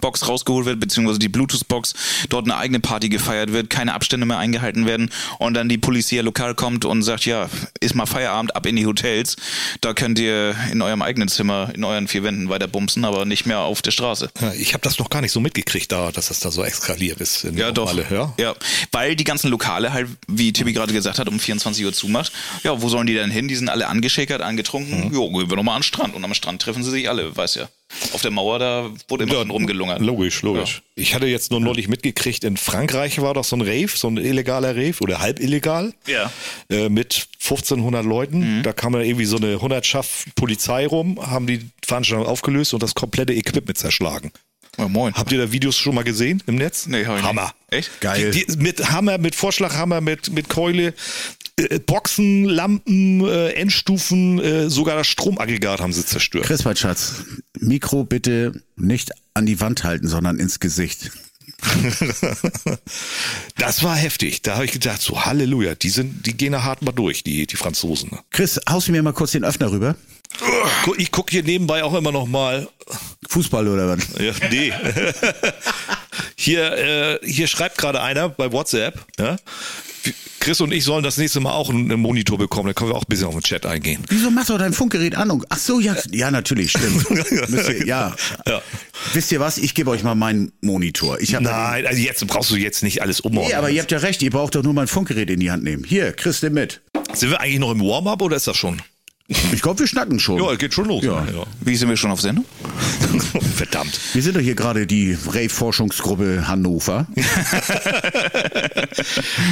Ghetto-Box rausgeholt wird, beziehungsweise die Bluetooth-Box, dort eine eigene Party gefeiert wird, keine Abstände mehr eingehalten werden und dann die Polizei lokal kommt und sagt, ja, ist mal Feierabend, ab in die Hotels. Da könnt ihr in eurem eigenen Zimmer, in euren vier Wänden weiter bumsen, aber nicht mehr auf der Straße. Ja, ich habe das noch gar nicht so mitgekriegt, da, dass das da so eskaliert ist. in Ja, doch. Malle, ja? ja, weil die ganzen Lokale halt, wie Tibi gerade gesagt hat, um 24 Uhr zumacht. Ja, wo sollen die denn hin? Die sind alle angeschäkert, angetrunken. Jo, gehen wir nochmal an den Strand. Und am Strand treffen sie sich alle, weiß ja. Auf der Mauer, da wurde immer schon rumgelungert. Logisch, logisch. Ich hatte jetzt nur neulich mitgekriegt, in Frankreich war doch so ein Rave, so ein illegaler Rave oder halb illegal. Ja. Äh, mit 1500 Leuten. Da kam da irgendwie so eine Hundertschaft Polizei rum, haben die Veranstaltung aufgelöst und das komplette Equipment zerschlagen. Ja, moin. Habt ihr da Videos schon mal gesehen im Netz? Nee, hab ich nicht. Hammer. Echt? Geil. Die, die, mit Hammer, mit Vorschlaghammer, mit, mit Keule, äh, Boxen, Lampen, äh, Endstufen, äh, sogar das Stromaggregat haben sie zerstört. Chris, mein Schatz, Mikro bitte nicht an die Wand halten, sondern ins Gesicht. Das war heftig. Da habe ich gedacht, so Halleluja, die sind, die gehen da hart mal durch, die, die Franzosen. Chris, haust du mir mal kurz den Öffner rüber? Ich gucke hier nebenbei auch immer noch mal. Fußball oder was? Ja, nee. hier, äh, hier schreibt gerade einer bei WhatsApp. Ja? Chris und ich sollen das nächste Mal auch einen Monitor bekommen. Da können wir auch ein bisschen auf den Chat eingehen. Wieso machst du dein Funkgerät an? und- Ach so, ja, ja, natürlich, stimmt. Ihr, ja. Ja. Wisst ihr was? Ich gebe euch mal meinen Monitor. Ich Nein, also jetzt brauchst du jetzt nicht alles umordnen. Nee, aber ihr habt ja recht, ihr braucht doch nur mein Funkgerät in die Hand nehmen. Hier, Chris, nimm mit. Sind wir eigentlich noch im Warm-up oder ist das schon? Ich glaube, wir schnacken schon. Ja, geht schon los. Ja. Ja. Wie sind wir schon auf Sendung? Verdammt. Wir sind doch hier gerade die Rave-Forschungsgruppe Hannover.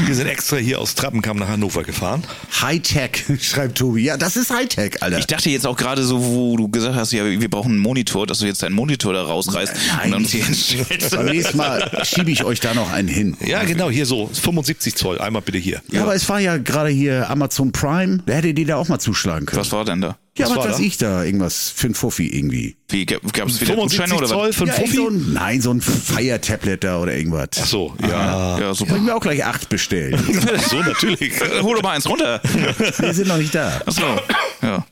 Wir sind extra hier aus Trappenkamp nach Hannover gefahren. Hightech, schreibt Tobi. Ja, das ist Hightech, Alter. Ich dachte jetzt auch gerade so, wo du gesagt hast, ja, wir brauchen einen Monitor, dass du jetzt deinen Monitor da rausreißt und dann uns hier hinstellst. Beim nächsten Mal schiebe ich euch da noch einen hin. Ja, genau, hier so 75 Zoll. Einmal bitte hier. Ja, aber es war ja gerade hier Amazon Prime. Da hättet ihr da auch mal zuschlagen können. Was war denn da? ja, was was war weiß da? ich da? Irgendwas für ein Fuffi irgendwie. Wie, gab es wieder 75 Gutscheine oder Zoll was? für ein Ja, Fuffi? so ein, nein, so ein Fire-Tablet da oder irgendwas. Ach so, ja. Ja, Ich super. hab mir auch gleich acht bestellt. so natürlich. Hol doch mal eins runter. Wir sind noch nicht da. Achso. Ja.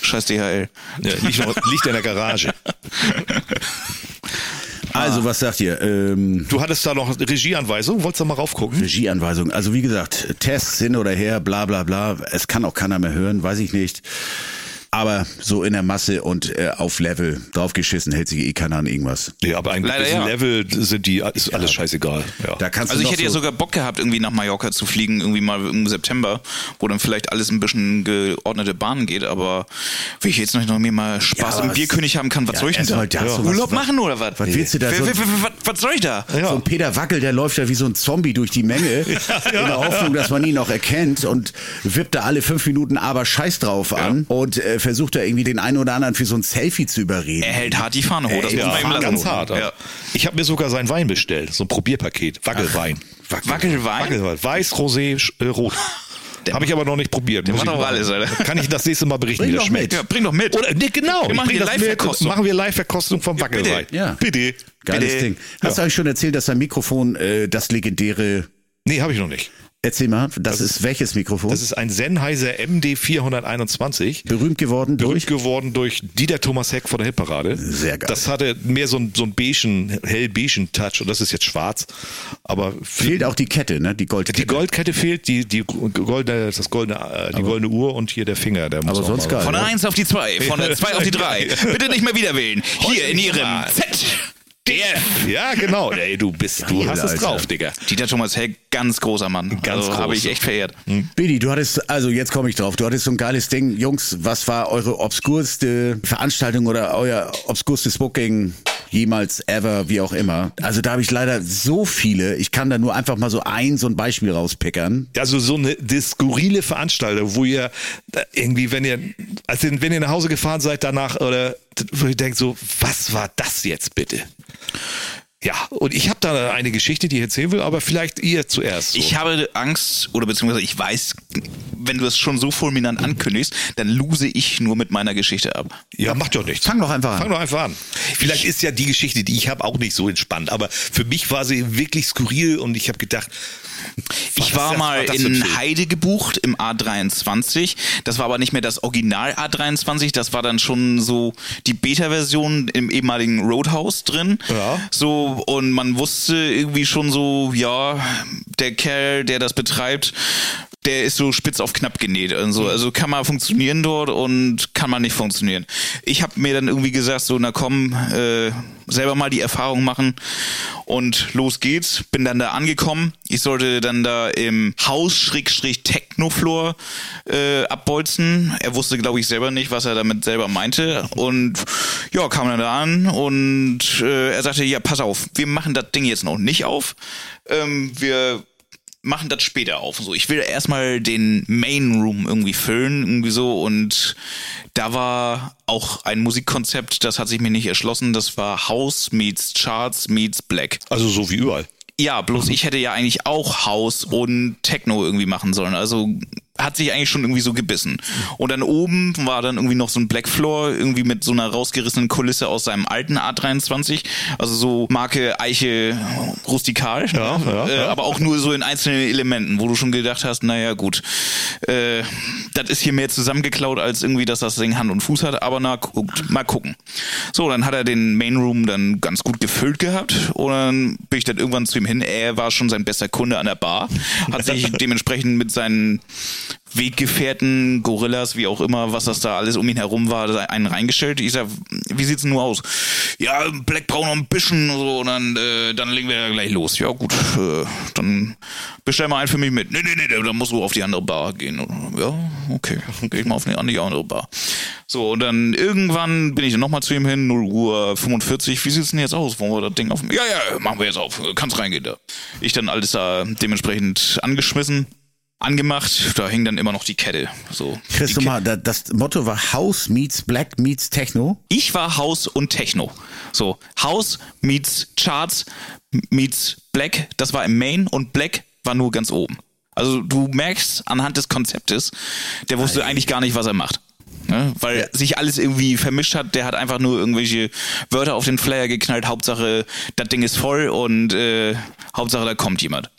Scheiß DHL. Ja, liegt, noch, liegt in der Garage. Also, was sagt ihr? Ähm, Du hattest da noch Regieanweisung, wolltest du mal raufgucken? Regieanweisung. Also wie gesagt, Tests hin oder her, bla bla bla. Es kann auch keiner mehr hören, weiß ich nicht. Aber so in der Masse und äh, auf Level draufgeschissen hält sich eh keiner an irgendwas. Ja, aber ein Leider ja. Level sind die, ist alles scheißegal. Ja. Da kannst Also ich hätte ja so, sogar Bock gehabt, irgendwie nach Mallorca zu fliegen, irgendwie mal im September, wo dann vielleicht alles ein bisschen geordnete Bahnen geht, aber wie ich jetzt noch, noch mir mal Spaß Ja, im Bierkönig haben kann, was Ja, soll ich denn da? was- Urlaub was- machen oder was? was willst du da so- was, soll ich da? Ja. So ein Peter Wackel, der läuft ja wie so ein Zombie durch die Menge, in der Hoffnung, dass man ihn noch erkennt und wippt da alle fünf Minuten aber Scheiß drauf an und äh, versucht da irgendwie den einen oder anderen für so ein Selfie zu überreden. Er hält hart die Fahne hoch, das Ey, muss man ja, ihm lassen. ganz hart. Ja. Ich habe mir sogar sein Wein bestellt, so ein Probierpaket, Wackelwein. Wackelwein? Wackelwein, weiß, rosé, äh, rot. Habe ich aber noch nicht probiert. Der macht doch alles, Alter. Kann ich das nächste Mal berichten, Bring wie das schmeckt. mit. Ja, bring doch mit. Oder, nee, genau. Wir machen mit. Live-Verkostung. Machen wir Live-Verkostung vom Ja, bitte. Wackelwein. Ja. Bitte. Geiles bitte. Ding. Hast du euch schon erzählt, dass dein Mikrofon äh, das legendäre Nee, habe ich noch nicht. Erzähl mal, das, ist welches Mikrofon? Das ist ein Sennheiser MD 421. berühmt geworden durch. Berühmt geworden durch Dieter Thomas Heck von der Hitparade. Sehr geil. Das hatte mehr so ein, so ein beigen, hell-beigen Touch und das ist jetzt schwarz. Aber Fehlt auch die Kette, ne? Die Goldkette. die Goldkette fehlt, die, die goldene, das goldene, äh, die goldene Uhr und hier der Finger. Der muss aber sonst geil. Von der 1 auf die 2, von der 2 auf die 3. Bitte nicht mehr wieder wählen. Hier in ihrem Z. DF. Ja, genau. Ey, du bist, du Geil, hast es Alter. drauf, Digga. Dieter Thomas Heck, ganz großer Mann. Ganz also, Habe groß. ich echt verehrt. Bidi, du hattest, also jetzt komme ich drauf, du hattest so ein geiles Ding. Jungs, was war eure obskurste Veranstaltung oder euer obskurstes Booking jemals ever, wie auch immer. Also da habe ich leider so viele. Ich kann da nur einfach mal so ein so ein Beispiel rauspickern. Also so eine die skurrile Veranstaltung, wo ihr irgendwie, wenn ihr, also wenn ihr nach Hause gefahren seid danach oder wo ihr denkt so, was war das jetzt bitte? Ja, und ich habe da eine Geschichte, die ich erzählen will, aber vielleicht ihr zuerst. So. Ich habe Angst, oder beziehungsweise ich weiß, wenn du es schon so fulminant ankündigst, dann lose ich nur mit meiner Geschichte ab. Ja, mach doch nichts. Fang doch einfach an. Fang doch einfach an. Vielleicht ist ja die Geschichte, die ich habe, auch nicht so entspannt, aber für mich war sie wirklich skurril und ich habe gedacht, ich war mal in? Heide gebucht im A23. Das war aber nicht mehr das Original A23. Das war dann schon so die Beta-Version im ehemaligen Roadhouse drin. Ja. So, und man wusste irgendwie schon so, ja, der Kerl, der das betreibt, der ist so spitz auf knapp genäht. Und so. Also kann mal funktionieren dort und kann mal nicht funktionieren. Ich habe mir dann irgendwie gesagt, so, na komm, äh, selber mal die Erfahrung machen und los geht's. Bin dann da angekommen. Ich sollte dann da im Haus-Technofloor äh, abbolzen. Er wusste, glaube ich, selber nicht, was er damit selber meinte. Und ja, kam dann da an und äh, er sagte, ja, pass auf, wir machen das Ding jetzt noch nicht auf. Ähm, wir machen das später auf. So, ich will erstmal den Main Room irgendwie füllen, irgendwie so. Und da war auch ein Musikkonzept, das hat sich mir nicht erschlossen. Das war House meets Charts meets Black. also so wie überall. Ja, bloß ich hätte ja eigentlich auch House und Techno irgendwie machen sollen. Also hat sich eigentlich schon irgendwie so gebissen. Und dann oben war dann irgendwie noch so ein Black Floor, irgendwie mit so einer rausgerissenen Kulisse aus seinem alten A23. Also so Marke Eiche rustikal. Ja, ja, äh, ja. Aber auch nur so in einzelnen Elementen, wo du schon gedacht hast, naja gut, äh, das ist hier mehr zusammengeklaut, als irgendwie, dass das Ding Hand und Fuß hat. Aber na, guckt, mal gucken. So, dann hat er den Main Room dann ganz gut gefüllt gehabt. Und dann bin ich dann irgendwann zu ihm hin. Er war schon sein bester Kunde an der Bar. Hat sich dementsprechend mit seinen Weggefährten, Gorillas, wie auch immer, was das da alles um ihn herum war, einen reingestellt. Ich sag, wie sieht's denn nur aus? Ja, Black braucht noch ein bisschen und so und dann, äh, dann legen wir ja gleich los. Ja gut, äh, dann bestell mal einen für mich mit. Nee, nee, nee, dann musst du auf die andere Bar gehen. Ja, okay, geh ich mal auf die andere Bar. So, und dann irgendwann bin ich dann nochmal zu ihm hin, 0 Uhr 45. Wie sieht's denn jetzt aus? Wollen wir das Ding auf? Ja, ja, machen wir jetzt auf. Kannst reingehen da. Ich dann alles da dementsprechend angeschmissen angemacht, da hing dann immer noch die Kette. So. Chris, Die mal, da- das Motto war House meets Black meets Techno. Ich war House und Techno. So, House meets Charts meets Black, das war im Main und Black war nur ganz oben. Also du merkst anhand des Konzeptes, der wusste eigentlich gar nicht, was er macht. Ne? Weil sich alles irgendwie vermischt hat, der hat einfach nur irgendwelche Wörter auf den Flyer geknallt, Hauptsache, das Ding ist voll und äh, Hauptsache, da kommt jemand.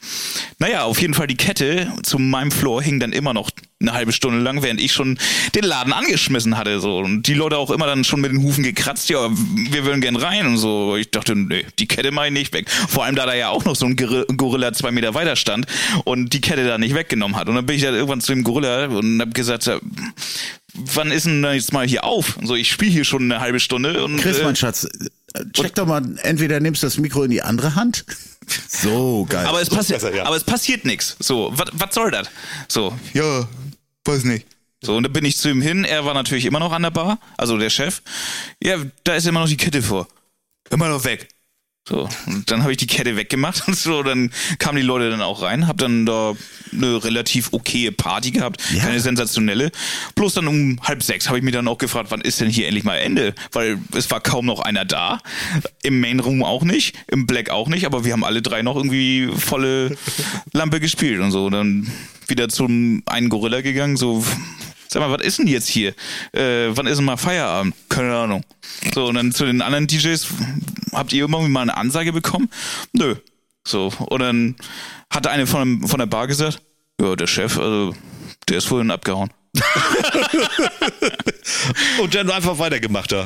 Naja, auf jeden Fall die Kette zu meinem Floor hing dann immer noch eine halbe Stunde lang, während ich schon den Laden angeschmissen hatte. So. Und die Leute auch immer dann schon mit den Hufen gekratzt, ja, wir wollen gern rein und so. Ich dachte, nee, die Kette mach ich nicht weg. Vor allem, da da ja auch noch so ein Gor- Gorilla zwei Meter weiter stand und die Kette da nicht weggenommen hat. Und dann bin ich dann irgendwann zu dem Gorilla und hab gesagt, ja, wann ist denn da jetzt mal hier auf? Und so, ich spiele hier schon eine halbe Stunde und Chris, äh, mein Schatz, äh, check doch mal, entweder nimmst du das Mikro in die andere Hand. So, geil. Aber es, passiert, besser, ja. aber es passiert nichts. So, was was soll das? So, ja, weiß nicht. So, und dann bin ich zu ihm hin. Er war natürlich immer noch an der Bar, also der Chef. Ja, da ist immer noch die Kette vor. Immer noch weg. So, und dann habe ich die Kette weggemacht und so, dann kamen die Leute dann auch rein, hab dann da eine relativ okaye Party gehabt, Ja. keine sensationelle. Bloß dann um halb sechs habe ich mich dann auch gefragt, wann ist denn hier endlich mal Ende? Weil es war kaum noch einer da. Im Main Room auch nicht, im Black auch nicht, aber wir haben alle drei noch irgendwie volle Lampe gespielt und so. Dann wieder zum einen Gorilla gegangen, so, sag mal, was ist denn jetzt hier? Äh, wann ist denn mal Feierabend? Keine Ahnung. So, und dann zu den anderen DJs, habt ihr irgendwie mal eine Ansage bekommen? Nö. So, und dann hatte eine von, von der Bar gesagt, ja, der Chef, also, der ist vorhin abgehauen. Und dann einfach weitergemacht da.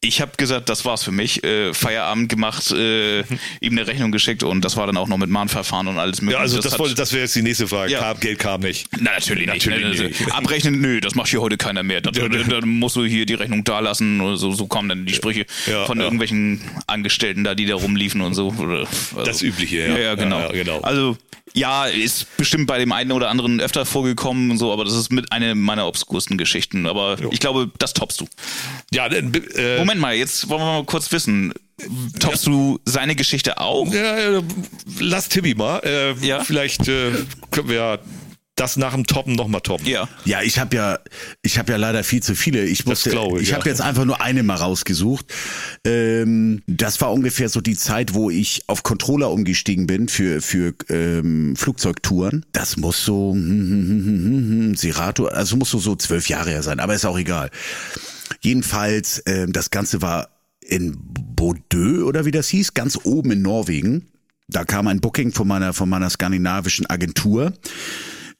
Ich habe gesagt, das war's für mich. Äh, Feierabend gemacht, äh, ihm eine Rechnung geschickt und das war dann auch noch mit Mahnverfahren und alles mögliche. Ja, also das, wollte, das wäre jetzt die nächste Frage. Ja. Kam, Geld kam nicht. Na, natürlich nicht. Natürlich ne, nicht. Abrechnen, nö, das macht hier heute keiner mehr. Da, da, da musst du hier die Rechnung da lassen oder so, so kommen dann die Sprüche Ja, von irgendwelchen Angestellten da, die da rumliefen und so. Also, Das Übliche, ja. Ja, genau. Genau. Also, ja, ist bestimmt bei dem einen oder anderen öfter vorgekommen und so, aber das ist mit einer meiner obskursten Geschichten. Aber ich glaube, das toppst du. Ja, dann, äh, Moment mal, jetzt wollen wir mal kurz wissen. toppst du seine Geschichte auch? Ja, äh, lass Tibi mal. Äh, Ja. Vielleicht äh, können wir ja das nach dem Toppen nochmal toppen. Ja. Ja, ich habe ja, ich habe ja leider viel zu viele. Ich musste, glaube ich, ich ja. habe jetzt einfach nur eine mal rausgesucht. Ähm, das war ungefähr so die Zeit, wo ich auf Controller umgestiegen bin für für ähm, Flugzeugtouren. Das muss so hm, hm, hm, hm, hm, hm, Serato, also muss so so zwölf Jahre her sein, aber ist auch egal. Jedenfalls, ähm, das Ganze war in Bordeaux oder wie das hieß, ganz oben in Norwegen. Da kam ein Booking von meiner von meiner skandinavischen Agentur.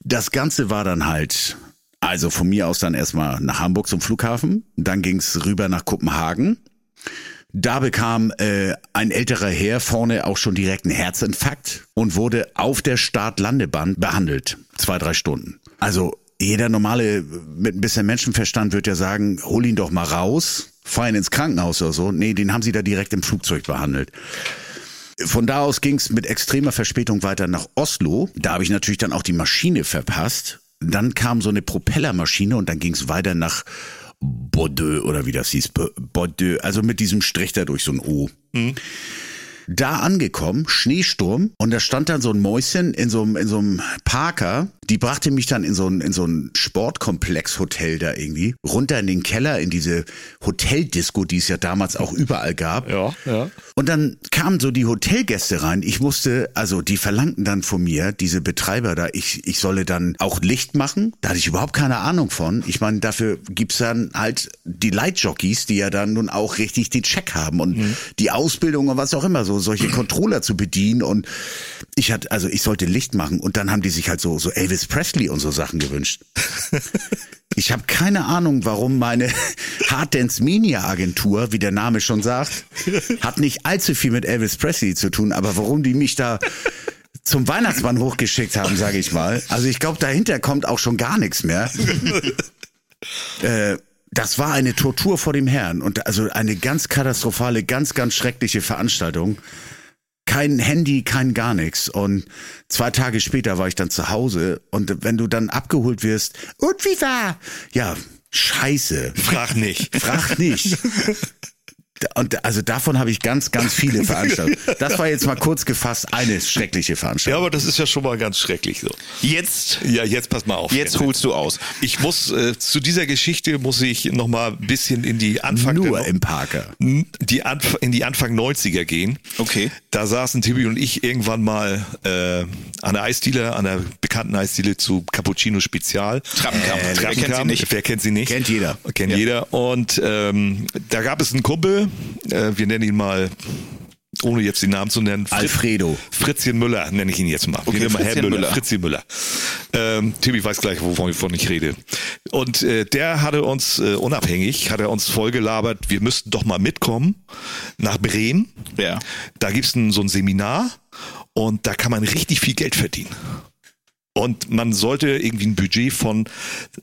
Das Ganze war dann halt, also von mir aus dann erstmal nach Hamburg zum Flughafen, dann ging's rüber nach Kopenhagen. Da bekam äh, ein älterer Herr vorne auch schon direkt einen Herzinfarkt und wurde auf der Start-Landebahn behandelt. Zwei, drei Stunden. Also jeder normale mit ein bisschen Menschenverstand wird ja sagen, hol ihn doch mal raus, fahr ihn ins Krankenhaus oder so. Nee, den haben sie da direkt im Flugzeug behandelt. Von da aus ging es mit extremer Verspätung weiter nach Oslo. Da habe ich natürlich dann auch die Maschine verpasst. Dann kam so eine Propellermaschine und dann ging es weiter nach Bordeaux oder wie das hieß. Bo- Bordeaux, also mit diesem Strich da durch so ein O. Da angekommen, Schneesturm, und da stand dann so ein Mäuschen in so einem, in so einem Parker. Die brachte mich dann in so ein, in so ein Sportkomplex-Hotel da irgendwie, runter in den Keller, in diese Hoteldisco, die es ja damals auch überall gab. Ja, ja. Und dann kamen so die Hotelgäste rein. Ich musste, also die verlangten dann von mir, diese Betreiber da, ich, ich solle dann auch Licht machen. Da hatte ich überhaupt keine Ahnung von. Ich meine, dafür gibt's dann halt die Lightjockeys, die ja dann nun auch richtig den Check haben und die Ausbildung und was auch immer, so solche Controller zu bedienen. Und ich hatte, also ich sollte Licht machen und dann haben die sich halt so, so Elvis Presley und so Sachen gewünscht. Ich habe keine Ahnung, warum meine Hard Dance Mania Agentur, wie der Name schon sagt, hat nicht allzu viel mit Elvis Presley zu tun, aber warum die mich da zum Weihnachtsmann hochgeschickt haben, sage ich mal. Also ich glaube, dahinter kommt auch schon gar nichts mehr. äh, das war eine Tortur vor dem Herrn und also eine ganz katastrophale, ganz, ganz schreckliche Veranstaltung. Kein Handy, kein gar nichts. Und zwei Tage später war ich dann zu Hause und wenn du dann abgeholt wirst, und wie war? Ja, scheiße. Frag nicht. Frag nicht. Und also davon habe ich ganz, ganz viele Veranstaltungen. Das war jetzt mal kurz gefasst eine schreckliche Ja, Veranstaltung. aber das ist ja schon mal ganz schrecklich so. Jetzt, Ja, jetzt pass mal auf. jetzt holst du aus. Ich muss äh, zu dieser Geschichte muss ich noch mal ein bisschen in die Anfang Nur der, im Parker. die Anf in die Anfang 90er gehen. Okay. Da saßen Tibi und ich irgendwann mal äh, an der Eisdiele, an der bekannten Eisdiele zu Cappuccino Spezial. Trappenkamp. Wer Trappenkamp. kennt sie nicht? Wer kennt sie nicht? Kennt jeder. Kennt Ja. jeder. Und ähm, da gab es einen Kumpel, äh, wir nennen ihn mal, ohne jetzt den Namen zu nennen, Fritz- Alfredo. Fritzchen Müller nenne ich ihn jetzt mal. Okay, mal Herr Fritzchen Müller. Müller. Fritzchen Müller. Ähm, Tibi weiß gleich, wovon wovon ich rede. Und äh, der hatte uns äh, unabhängig, hat er uns vollgelabert, wir müssten doch mal mitkommen nach Bremen. Ja. Da gibt's ein, so ein Seminar und da kann man richtig viel Geld verdienen. Und man sollte irgendwie ein Budget von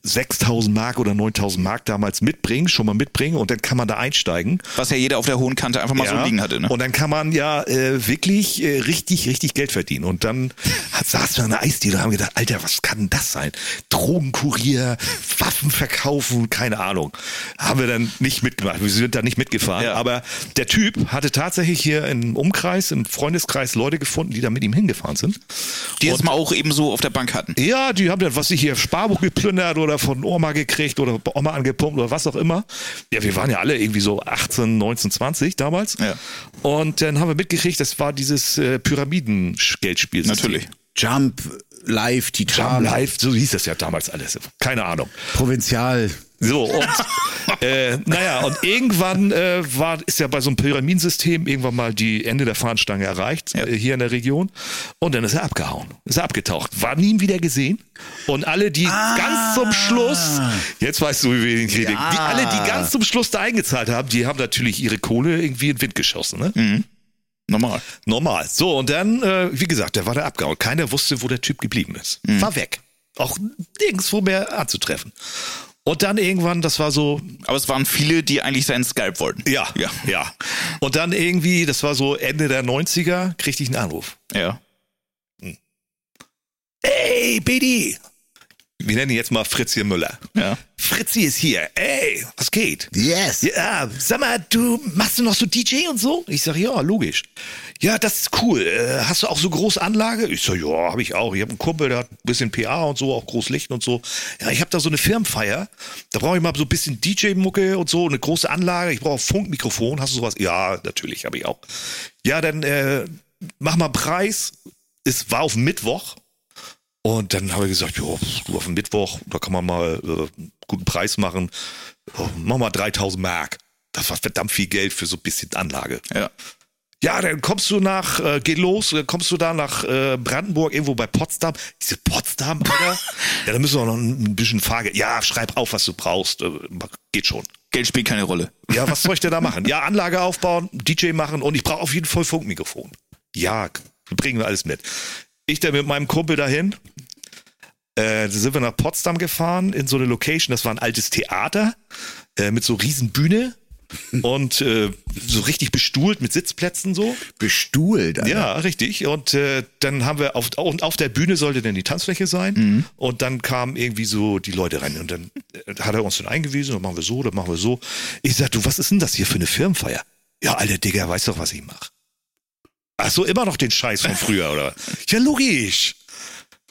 6000 Mark oder 9000 Mark damals mitbringen, schon mal mitbringen und dann kann man da einsteigen. Was ja jeder auf der hohen Kante einfach mal so liegen hatte. Ne? Und dann kann man ja äh, wirklich äh, richtig, richtig Geld verdienen. Und dann saßen wir an der Eisdiele und haben gedacht, Alter, was kann das sein? Drogenkurier, Waffen verkaufen, keine Ahnung. Haben wir dann nicht mitgemacht. Wir sind da nicht mitgefahren. Ja. Aber der Typ hatte tatsächlich hier im Umkreis, im Freundeskreis Leute gefunden, die da mit ihm hingefahren sind. die jetzt mal auch eben so auf der Bank hatten. ja, die haben dann, was ich hier, Sparbuch geplündert oder von Oma gekriegt oder Oma angepumpt oder was auch immer. Ja, wir waren ja alle irgendwie so 18, 19, 20 damals. Ja. Und dann haben wir mitgekriegt, das war dieses äh, Pyramiden-Geldspiel. Natürlich. Jump, Live, Titan, Jam Live, so hieß das ja damals alles. Keine Ahnung. Provinzial. So, und äh, naja, und irgendwann äh, war, ist ja bei so einem Pyramidensystem irgendwann mal die Ende der Fahnenstange erreicht, Ja. äh, hier in der Region. Und dann ist er abgehauen, ist er abgetaucht, war nie wieder gesehen. Und alle, die ganz zum Schluss, jetzt weißt du, wie wir ihn kriegen, Ja. die alle, die ganz zum Schluss da eingezahlt haben, die haben natürlich ihre Kohle irgendwie in den Wind geschossen. Ne? Normal. Normal. So, und dann, äh, wie gesagt, der war da abgehauen. Keiner wusste, wo der Typ geblieben ist. War weg. Auch nirgendwo mehr anzutreffen. Und dann irgendwann, das war so, Aber es waren viele, die eigentlich seinen Skype wollten. ja, Ja. ja. Und dann irgendwie, das war so Ende der 90er, kriegte ich einen Anruf. Ja. Hey, BD! Wir nennen ihn jetzt mal Fritzchen Müller. Ja. Fritzi ist hier. Ey, was geht? Yes. Ja, sag mal, du machst du noch so DJ und so? Ich sag, ja, logisch. Ja, das ist cool. Äh, hast du auch so große Anlage? Ich sag, ja, habe ich auch. Ich habe einen Kumpel, der hat ein bisschen PA und so, auch Großlicht und so. Ja, ich habe da so eine Firmenfeier. Da brauche ich mal so ein bisschen DJ-Mucke und so, eine große Anlage. Ich brauche Funkmikrofon. Hast du sowas? Ja, natürlich, habe ich auch. Ja, dann äh, mach mal Preis. Es war auf Mittwoch. Und dann habe ich gesagt, jo, auf dem Mittwoch, da kann man mal äh, einen guten Preis machen. Oh, mach mal 3000 Mark. Das war verdammt viel Geld für so ein bisschen Anlage. Ja. Ja, dann kommst du nach, äh, geht los, dann kommst du da nach äh, Brandenburg, irgendwo bei Potsdam. Diese Potsdam, Alter? ja, da müssen wir noch ein bisschen Frage. Ja, schreib auf, was du brauchst. Äh, geht schon. Geld spielt keine Rolle. Ja, was soll ich denn da machen? Ja, Anlage aufbauen, DJ machen und ich brauche auf jeden Fall Funkmikrofon. Ja, bringen wir alles mit. Ich da mit meinem Kumpel dahin. Äh, da sind wir nach Potsdam gefahren in so eine Location. Das war ein altes Theater äh, mit so riesen Bühne und äh, so richtig bestuhlt mit Sitzplätzen so. Bestuhlt, Alter. Ja, richtig. Und äh, dann haben wir auf, und auf der Bühne sollte dann die Tanzfläche sein. Und dann kamen irgendwie so die Leute rein. Und dann äh, hat er uns dann eingewiesen, dann machen wir so, dann machen wir so. Ich sag, du, was ist denn das hier für eine Firmenfeier? Ja, alter Digga, weißt doch, was ich mache. Ach so, immer noch den Scheiß von früher, oder? Ja, logisch.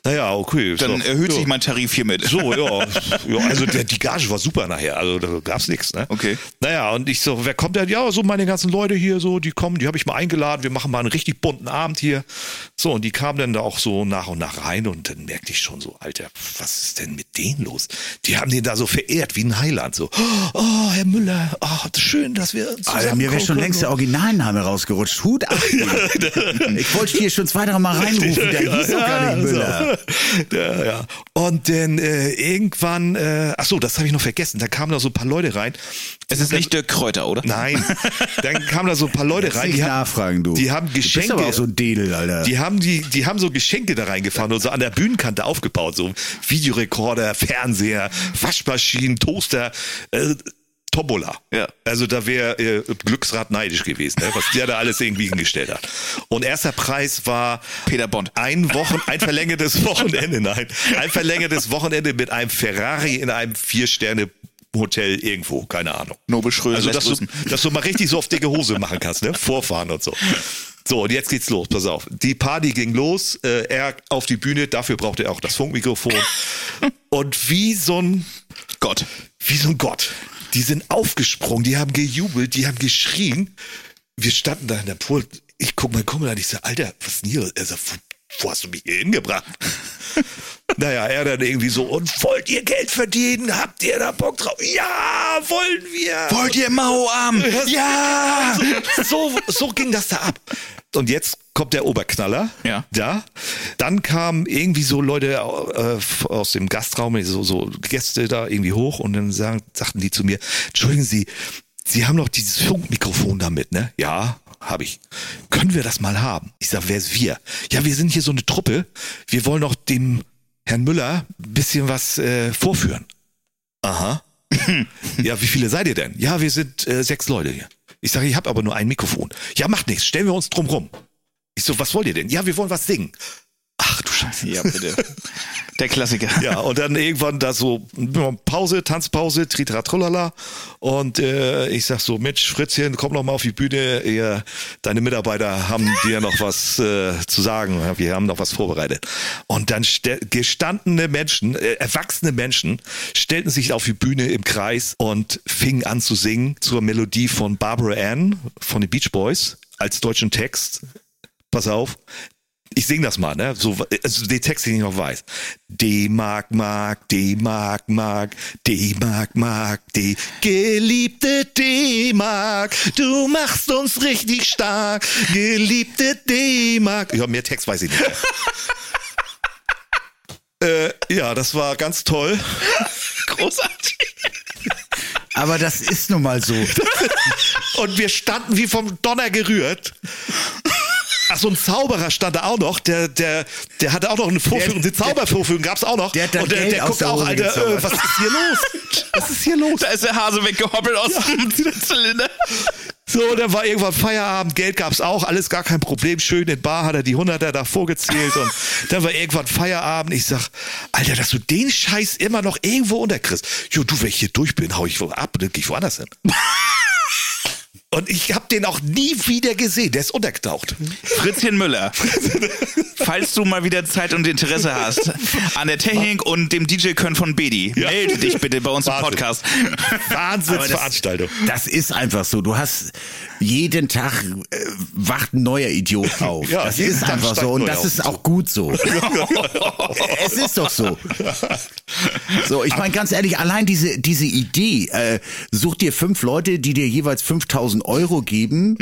Naja, okay. Dann so, erhöht ja. sich mein Tarif hiermit. So, ja. ja also der, die Gage war super nachher. Also da gab's nichts, ne? Okay. Naja, und ich so, wer kommt denn? Ja, so meine ganzen Leute hier, so, die kommen, die habe ich mal eingeladen. Wir machen mal einen richtig bunten Abend hier. So, und die kamen dann da auch so nach und nach rein und dann merkte ich schon so, Alter, was ist denn mit denen los? Die haben den da so verehrt wie ein Heiland. So, oh, Herr Müller, oh, schön, dass wir zusammen Alter, mir wäre schon längst der Originalname rausgerutscht. Hut ab. ich wollte hier schon zwei, drei Mal reinrufen. Der hieß doch gar nicht Müller. Ja, ja. Und dann äh, irgendwann, äh, ach so, das habe ich noch vergessen. Da kamen da so ein paar Leute rein. Es ist nicht Dirk Kräuter, oder? Nein, dann kamen da so ein paar Leute rein. Nicht Die, haben- nachfragen, du. die haben Du bist Geschenke. aber auch so ein Dedel, Alter. Die haben die, die haben so Geschenke da reingefahren und so an der Bühnenkante aufgebaut, so Videorekorder, Fernseher, Waschmaschinen, Toaster, äh, Tombola. Ja. Also da wäre äh, Glücksrad neidisch gewesen, ne? was der da alles irgendwie hingestellt hat. Und erster Preis war Peter Bond. ein Wochen, ein verlängertes Wochenende, nein, ein verlängertes Wochenende mit einem Ferrari in einem vier Sterne Hotel irgendwo, keine Ahnung. Nobel Schröder Also, dass du, dass du mal richtig so auf dicke Hose machen kannst, ne? Vorfahren und so. So, und jetzt geht's los, pass auf. Die Party ging los, äh, er auf die Bühne, dafür brauchte er auch das Funkmikrofon. und wie so ein, Gott. wie so ein Gott. Die sind aufgesprungen, die haben gejubelt, die haben geschrien. Wir standen da in der Pool. Ich guck meinen Kumpel an, ich sag, Alter, was ist denn hier? Er sagt, wo, wo hast du mich hier hingebracht? naja, er dann irgendwie so, und wollt ihr Geld verdienen? Habt ihr da Bock drauf? Ja, wollen wir. Wollt ihr Mauarm? Ja! So, so ging das da ab. Und jetzt kommt der Oberknaller. Ja. Da. Dann kamen irgendwie so Leute äh, aus dem Gastraum, so, so Gäste da irgendwie hoch und dann sagen, sagten die zu mir, entschuldigen Sie, Sie haben noch dieses Funkmikrofon da mit, ne? Ja, habe ich. Können wir das mal haben? Ich sag, wer ist wir? Ja, wir sind hier so eine Truppe. Wir wollen noch dem Herrn Müller ein bisschen was äh, vorführen. Aha. ja, wie viele seid ihr denn? Ja, wir sind äh, sechs Leute hier. Ich sage, ich habe aber nur ein Mikrofon. Ja, macht nichts, stellen wir uns drum rum. Ich so, was wollt ihr denn? Ja, wir wollen was singen. Ach du Scheiße. Ja, bitte. Der Klassiker. Ja, und dann irgendwann da so Pause, Tanzpause, Tritratrolala. Und äh, ich sag so, Mensch, Fritzchen, komm noch mal auf die Bühne. Ihr, deine Mitarbeiter haben dir noch was äh, zu sagen. Wir haben noch was vorbereitet. Und dann gestandene Menschen, äh, erwachsene Menschen, stellten sich auf die Bühne im Kreis und fingen an zu singen zur Melodie von Barbara Ann von den Beach Boys als deutschen Text. Pass auf. Ich sing das mal, ne? So, also den Text, den ich noch weiß. D-Mark, Mark, D-Mark, Mark, D-Mark, Mark, D. Geliebte D-Mark, du machst uns richtig stark. Geliebte D-Mark. Ja, mehr Text weiß ich nicht. äh, ja, das war ganz toll. Großartig. Aber das ist nun mal so. Und wir standen wie vom Donner gerührt. Ach, so ein Zauberer stand da auch noch. Der, der, der hatte auch noch eine Vorführung. Der- Die Zaubervorführung gab's auch noch. der hat dann Und der, Geld der guckt der auch, Alter, äh, was ist hier los? Was ist hier los? Da ist der Hase weggehoppelt aus dem Zylinder. So, dann war irgendwann Feierabend, Geld gab's auch, alles gar kein Problem. Schön in Bar hat er die Hunderter da vorgezählt und dann war irgendwann Feierabend. Ich sag, Alter, dass du den Scheiß immer noch irgendwo unterkriegst. Jo, du, wenn ich hier durch bin, hau ich wohl ab und dann geh ich woanders hin. Und ich habe den auch nie wieder gesehen. Der ist untergetaucht. Fritzchen Müller, falls du mal wieder Zeit und Interesse hast an der Technik und dem DJ-Können von Bedi, Ja. melde dich bitte bei uns im Wahnsinn. Podcast. Wahnsinnsveranstaltung. Das ist einfach so. Du hast jeden Tag äh, wacht ein neuer Idiot auf. Ja, das ist Tag einfach so und das ist auch gut so. es ist doch so. So, ich meine ganz ehrlich, allein diese diese Idee, äh, such dir fünf Leute, die dir jeweils 5000 Euro geben,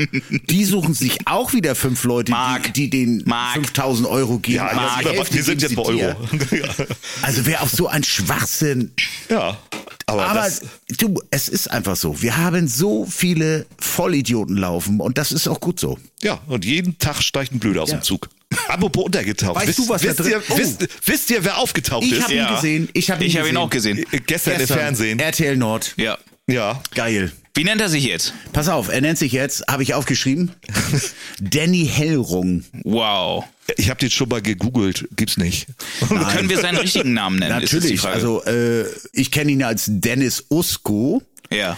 die suchen sich auch wieder fünf Leute, Mark. die, die den Mark. 5000 Euro geben. Ja, ja, die wir- Hälfte wir sind jetzt bei Euro. Also wer auf so einen Schwachsinn ja, aber, aber du, es ist einfach so. Wir haben so viele Vollidioten laufen und das ist auch gut so. ja, und jeden Tag steigt ein Blöder aus Ja. dem Zug. Apropos untergetaucht. Weißt wisst, du, was da wisst, drin- ihr, Oh. wisst, wisst ihr, wer aufgetaucht Ich ist? habe ihn Ja. gesehen. Ich habe ihn, Ich habe ihn auch gesehen. Äh, Gestern, im Fernsehen. RTL Nord. Ja. Ja. Geil. Wie nennt er sich jetzt? Pass auf, er nennt sich jetzt, habe ich aufgeschrieben, Danny Hellrung. Wow. Ich habe den schon mal gegoogelt. Gibt's nicht. Können wir seinen richtigen Namen nennen? Natürlich. Also äh, ich kenne ihn als Dennis Usko. Ja.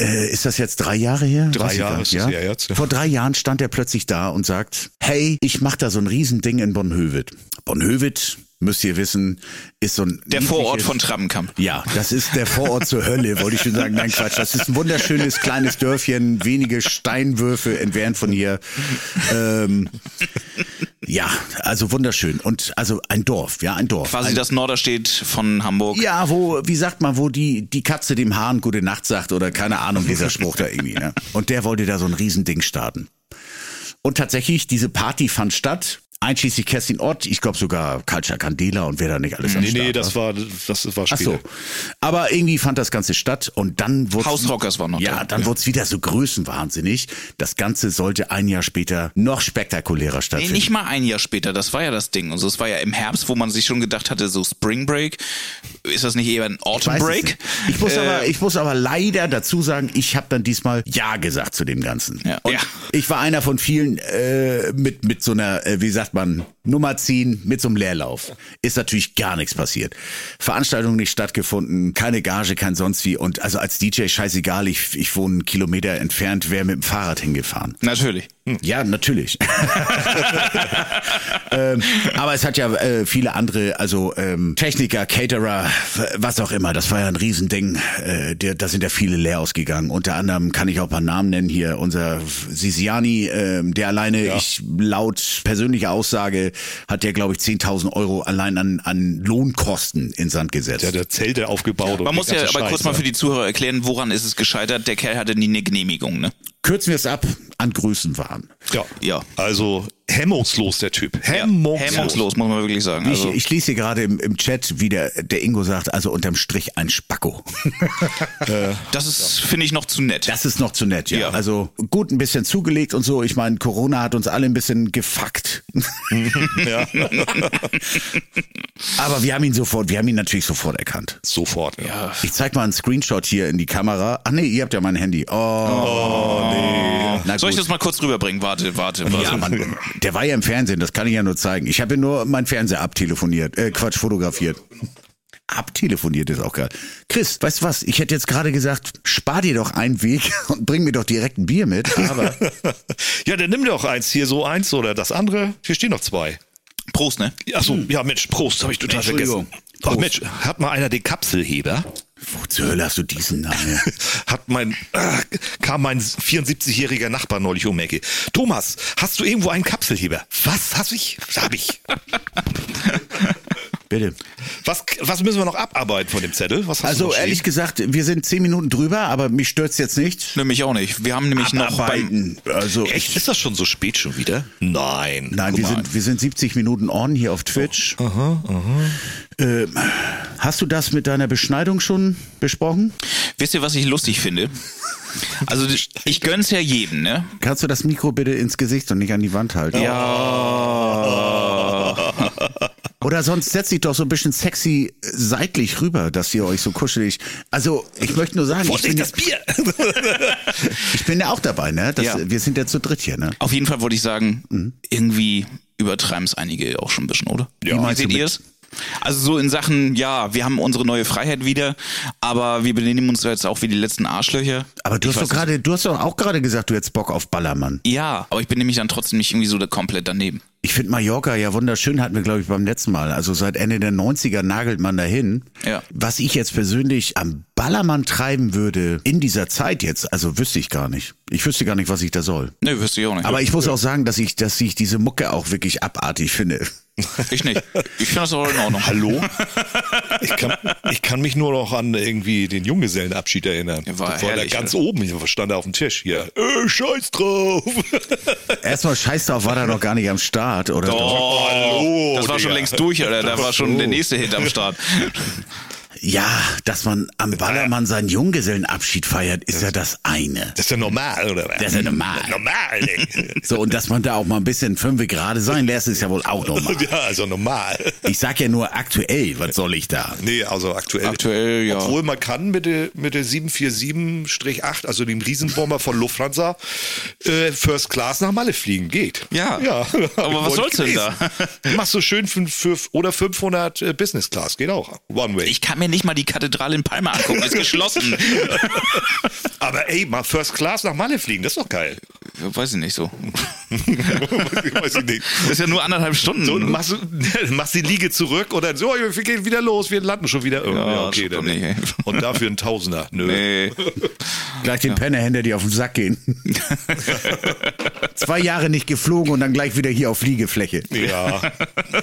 Äh, ist das jetzt drei Jahre her? Drei Jahre ist her jetzt, ja. Vor drei Jahren stand er plötzlich da und sagt, hey, ich mache da so ein Riesending in. Bonhöved, müsst ihr wissen, ist so ein Der Vorort von Trappenkamp. Ja, das ist der Vorort zur Hölle, wollte ich schon sagen. Nein, Quatsch. Das ist ein wunderschönes kleines Dörfchen, wenige Steinwürfe entfernt von hier. Ähm, ja, also wunderschön. Und also ein Dorf, ja, ein Dorf. Quasi ein, das Norderstedt von Hamburg. ja, wo, wie sagt man, wo die, die Katze dem Hahn gute Nacht sagt oder keine Ahnung, dieser Spruch da irgendwie. Ne? Und der wollte da so ein Riesending starten. Und tatsächlich, diese Party fand statt. Einschließlich Kerstin Ott, ich glaube sogar Culture Candela und wer da nicht alles am Nee, Start nee, das war, das war Ach so. Aber irgendwie fand das Ganze statt und dann wurde Hausrockers waren noch Ja, da. dann wurde es wieder so größenwahnsinnig. Das Ganze sollte ein Jahr später noch spektakulärer Nee, stattfinden. nicht mal ein Jahr später, das war ja das Ding. Also es war ja im Herbst, wo man sich schon gedacht hatte, so Spring Break. Ist das nicht eher ein Autumn Break? Ich muss, Äh, aber, ich muss aber leider dazu sagen, ich habe dann diesmal Ja gesagt zu dem Ganzen. Ja. Und Ja. ich war einer von vielen äh, mit, mit so einer, äh, wie sagt man, Nummer ziehen, mit so einem Leerlauf. Ist natürlich gar nichts passiert. Veranstaltung nicht stattgefunden, keine Gage, kein sonst wie. Und also als DJ scheißegal, ich, ich wohne einen Kilometer entfernt, wäre mit dem Fahrrad hingefahren. Natürlich. Ja, natürlich. ähm, aber es hat ja äh, viele andere, also ähm, Techniker, Caterer, was auch immer. Das war ja ein Riesending. Äh, der, da sind ja viele leer ausgegangen. Unter anderem kann ich auch ein paar Namen nennen hier. Unser Sisiani, ähm, der alleine, ich laut persönlicher Aussage, hat der, glaube ich, 10.000 Euro allein an, an Lohnkosten in Sand gesetzt. Der hat der Zelte aufgebaut. und Man muss ja aber kurz Scheiß, mal ja. für die Zuhörer erklären, woran ist es gescheitert. Der Kerl hatte nie eine Genehmigung, ne? Kürzen wir es ab an Größenwahn. Ja. Ja. Also hemmungslos der Typ. Hemmungslos. Hemmungslos, muss man wirklich sagen. Also, ich, ich lese hier gerade im, im Chat, wie der, der Ingo sagt, also unterm Strich ein Spacko. das ist, finde ich, noch zu nett. Das ist noch zu nett, ja. Ja. Also gut ein bisschen zugelegt und so. Ich meine, Corona hat uns alle ein bisschen gefuckt. Ja. Aber wir haben ihn sofort, wir haben ihn natürlich sofort erkannt. Sofort. Ja. Ja. Ich zeig mal einen Screenshot hier in die Kamera. Ach nee, ihr habt ja mein Handy. Oh, nee. Na Soll ich das mal kurz rüberbringen? Warte, warte, warte. Ja, Mann, der war ja im Fernsehen, das kann ich ja nur zeigen. Ich habe nur mein Fernseher abtelefoniert, äh, Quatsch, fotografiert. Abtelefoniert ist auch geil. Chris, weißt du was? Ich hätte jetzt gerade gesagt, spar dir doch einen Weg und bring mir doch direkt ein Bier mit. Aber ja, dann nimm doch eins hier, so eins oder das andere. Hier stehen noch zwei. Prost, ne? Achso, ja Mensch, Prost, habe ich total Entschuldigung. vergessen. Ach Mensch, hat mal einer den Kapselheber? Wo zur Hölle hast du diesen Namen? Hat mein, äh, kam mein 74-jähriger Nachbar neulich um Ecke. Thomas, hast du irgendwo einen Kapselheber? Was, hast ich? Hab ich. Bitte. Was, was müssen wir noch abarbeiten von dem Zettel? Was hast du Also ehrlich gesagt, wir sind zehn Minuten drüber, aber mich stört's jetzt nicht. Nämlich auch nicht. Wir haben nämlich noch beim, Abarbeiten. Also Echt? Ist das schon so spät schon wieder? Nein. Nein, wir mal. sind, wir sind 70 Minuten on hier auf Twitch. Ähm, hast du das mit deiner Beschneidung schon besprochen? Wisst ihr, was ich lustig finde? Also ich gönn's ja jedem, ne? Kannst du das Mikro bitte ins Gesicht und nicht an die Wand halten? Ja. Oder sonst setzt sich doch so ein bisschen sexy äh, seitlich rüber, dass ihr euch so kuschelig. Also, ich möchte nur sagen, ich bin, Vorsicht, das Bier! ich bin ja auch dabei, ne? Das, Ja. Wir sind ja zu dritt hier, ne? Auf jeden Fall wollte ich sagen, irgendwie übertreiben es einige auch schon ein bisschen, oder? Wie Wie meinst seht du ihr es? Also so in Sachen, ja, wir haben unsere neue Freiheit wieder, aber wir benehmen uns jetzt auch wie die letzten Arschlöcher. Aber du Ich hast doch gerade, du hast doch auch gerade gesagt, du hättest Bock auf Ballermann. Ja, aber ich bin nämlich dann trotzdem nicht irgendwie so da komplett daneben. Ich finde Mallorca ja wunderschön, hatten wir, glaube ich, beim letzten Mal. Also seit Ende der 90er nagelt man dahin. Ja. Was ich jetzt persönlich am Ballermann treiben würde, in dieser Zeit jetzt, also wüsste ich gar nicht. Ich wüsste gar nicht, was ich da soll. Ne, wüsste ich auch nicht. Aber ich muss auch sagen, dass ich, dass ich diese Mucke auch wirklich abartig finde. ich nicht. Ich finde das auch in Ordnung. Hallo? Ich kann, ich kann mich nur noch an irgendwie den Junggesellenabschied erinnern. Ja, war da war herrlich, der ganz oben, ich stand da auf dem Tisch hier. Äh, scheiß drauf! Erstmal scheiß drauf, war da noch gar nicht am Start, oder? Oh, hallo, das war schon längst durch, oder? Da war schon der nächste Hit am Start. Ja, dass man am Ballermann seinen Junggesellenabschied feiert, ist ja das eine. Das ist ja normal, oder? Das ist ja normal. Normal, ey. So, und dass man da auch mal ein bisschen fünf gerade sein lässt, ist ja wohl auch normal. Ja, also normal. Ich sag ja nur aktuell, was soll ich da? Nee, also aktuell. Aktuell, ja. Obwohl man kann mit der, mit der 747-8, also dem Riesenbomber von Lufthansa, äh, First Class nach Malle fliegen. Geht. Ja. ja. Aber was soll's denn gewesen. Machst du schön für, für, oder 500 äh, Business Class. Geht auch. One Way. Ich kann mir nicht mal die Kathedrale in Palma angucken, ist geschlossen. Aber ey, mal First Class nach Malle fliegen, das ist doch geil. Weiß ich nicht so. Weiß ich nicht. Das ist ja nur anderthalb Stunden. So, machst, du, machst die Liege zurück und dann so, wir gehen wieder los, wir landen schon wieder. Oh, Ja, ja, okay, dann nicht. Und dafür ein Tausender. Nö. nee. Gleich den Pennerhänder, die auf den Sack gehen. Zwei Jahre nicht geflogen und dann gleich wieder hier auf Liegefläche. Ja.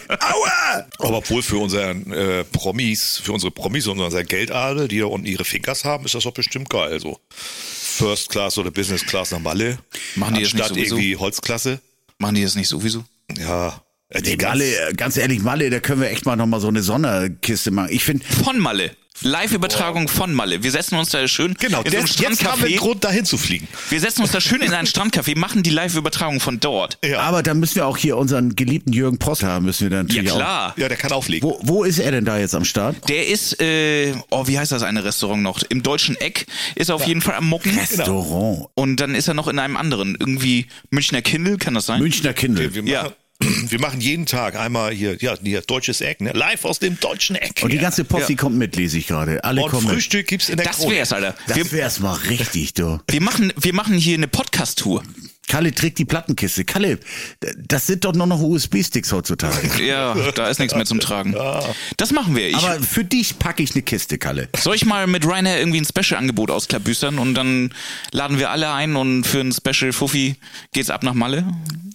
Aua! Aber obwohl für unseren äh, Promis, für unsere Promis und unser Geldadel, die da unten ihre Finkers haben, ist das doch bestimmt geil. So First Class oder Business Class nach Malle. Machen die das nicht Anstatt sowieso? irgendwie Holzklasse. Machen die das nicht sowieso? Ja. Ja, die Nee, Malle, äh, ganz ehrlich, Malle, da können wir echt mal nochmal so eine Sonderkiste machen. Ich finde, Von Malle. Live-Übertragung von Malle. Wir setzen uns da schön Genau, in so ein jetzt, jetzt haben wir Strandcafé. Grund, dahin zu fliegen. Wir setzen uns da schön in ein Strandcafé, machen die Live-Übertragung von dort. Ja. aber da müssen wir auch hier unseren geliebten Jürgen Prosser müssen wir dann Ja, natürlich auch. klar. Ja, der kann auflegen. Wo, wo ist er denn da jetzt am Start? Der ist, äh, oh, wie heißt das eine Restaurant noch? Im deutschen Eck ist er auf jeden Fall am Mucken. Restaurant. Und dann ist er noch in einem anderen. Irgendwie Münchner Kindle, kann das sein? Münchner Kindle. Wir Ja. wir machen jeden Tag einmal hier, ja, hier deutsches Eck, ne? live aus dem deutschen Eck. Und die Ja. ganze Post, die kommt mit, lese ich gerade. Alle Und kommen mit. Frühstück gibt's in der Das Krone. wär's, Alter. Das Wir, wär's mal richtig, du. wir, machen, wir machen hier eine Podcast-Tour. Kalle trägt die Plattenkiste. Kalle, das sind doch nur noch USB-Sticks heutzutage. Ja, da ist nichts mehr zum Tragen. Das machen wir. Ich, Aber für dich packe ich eine Kiste, Kalle. soll ich mal mit Ryanair irgendwie ein Special-Angebot ausklabüstern und dann laden wir alle ein und für ein Special Fuffi geht's ab nach Malle?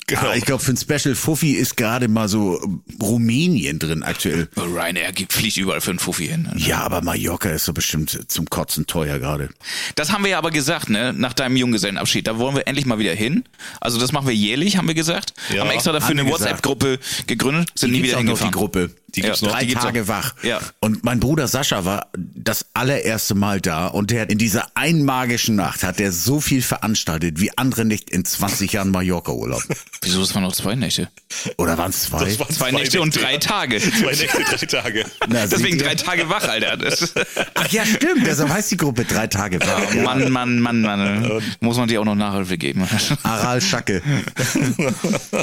Genau. Ah, ich glaube, für ein Special Fuffi ist gerade mal so äh, Rumänien drin aktuell. Ryanair gibt, fliegt überall für einen Fuffi hin. Ja, aber Mallorca ist so bestimmt zum Kotzen teuer gerade. Das haben wir ja aber gesagt, ne? Nach deinem Junggesellenabschied. Da wollen wir endlich mal wieder hin. Also das machen wir jährlich, haben wir gesagt. Ja, haben extra dafür haben eine. WhatsApp-Gruppe gegründet, sind nie gibt's wieder noch die hingefahren. Gruppe. Die gibt's Ja, noch. Drei die gibt's Tage auch. wach. Ja. Und mein Bruder Sascha war das allererste Mal da und der hat in dieser einmagischen Nacht hat er so viel veranstaltet wie andere nicht in 20 Jahren Mallorca-Urlaub. Wieso, es waren noch zwei Nächte? Oder waren es zwei? Waren Zwei Nächte und drei Tage. Zwei Nächte, drei Tage. Na, Deswegen drei Tage wach, Alter. Das, Ach ja, stimmt. Deshalb heißt die Gruppe drei Tage wach. Mann, Mann, Mann, Mann. Muss man dir auch noch Nachhilfe geben. Aral Schacke.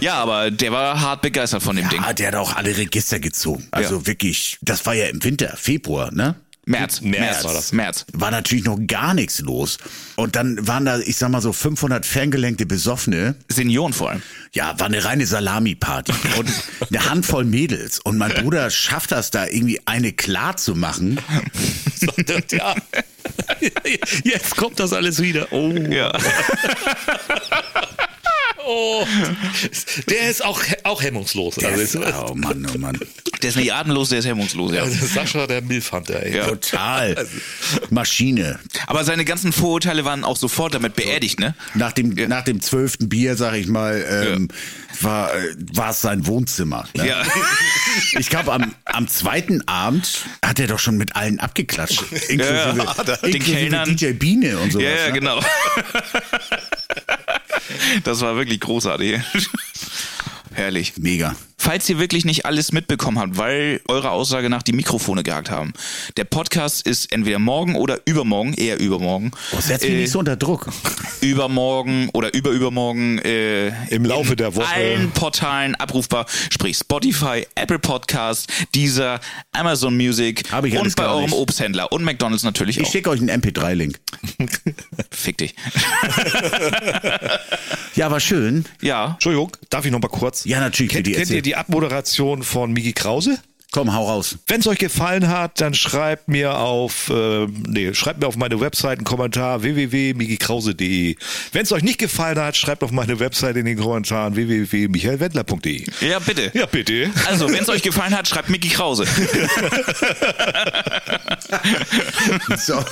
Ja, aber der war hart begeistert von dem Ding. Ja, der hat auch alle Register gezogen. Also wirklich, das war ja im Winter, Februar, ne? März, März März, war das. März. War natürlich noch gar nichts los. Und dann waren da, ich sag mal so 500 ferngelenkte Besoffene. Senioren vor allem. Ja, war eine reine Salami-Party und eine Handvoll Mädels. Und mein Bruder schafft das da irgendwie eine klar zu machen. ja. Jetzt kommt das alles wieder. Oh. Ja. oh. Der ist auch, auch hemmungslos. Also, ist, Oh Mann, oh Mann. Der ist nicht atemlos, der ist hemmungslos, ja. also Sascha, der Milfhunter, ey. Ja. Total. Maschine. Aber seine ganzen Vorurteile waren auch sofort damit beerdigt, ne? Nach dem, nach dem zwölften Bier, sag ich mal, ähm, war, äh, war es sein Wohnzimmer. Ne? Ja. Ich glaube, am, am zweiten Abend hat er doch schon mit allen abgeklatscht. Inklusive, Ja, den inklusive Kellnern. DJ Biene und sowas. Ja, ja, ne? genau. Das war wirklich großartig. Herrlich. Mega. Falls ihr wirklich nicht alles mitbekommen habt, weil eure Aussage nach die Mikrofone gehakt haben. Der Podcast ist entweder morgen oder übermorgen, eher übermorgen. Oh, setz mich Äh, nicht so unter Druck. übermorgen oder überübermorgen äh, Im Laufe in der Woche. allen Portalen abrufbar, sprich Spotify, Apple Podcast, Deezer, Amazon Music ich und bei eurem nicht. Obsthändler und McDonald's natürlich Ich auch. schicke euch einen MP3-Link. Fick dich. Ja, war schön. ja. Entschuldigung, darf ich noch mal kurz? Ja, natürlich, Kennt, kennt ihr. Die Abmoderation von Miki Krause? Komm, hau raus. Wenn es euch gefallen hat, dann schreibt mir auf, äh, nee, schreibt mir auf meine Website einen Kommentar www.mikikrause.de. Wenn es euch nicht gefallen hat, schreibt auf meine Website in den Kommentaren www.michaelwendler.de. Ja, bitte. Ja, bitte. Also, wenn es euch gefallen hat, schreibt Mickey Krause. So.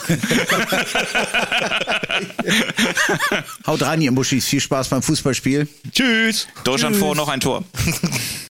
Haut rein, ihr Muschis. Viel Spaß beim Fußballspiel. Tschüss. Deutschland vor, noch ein Tor.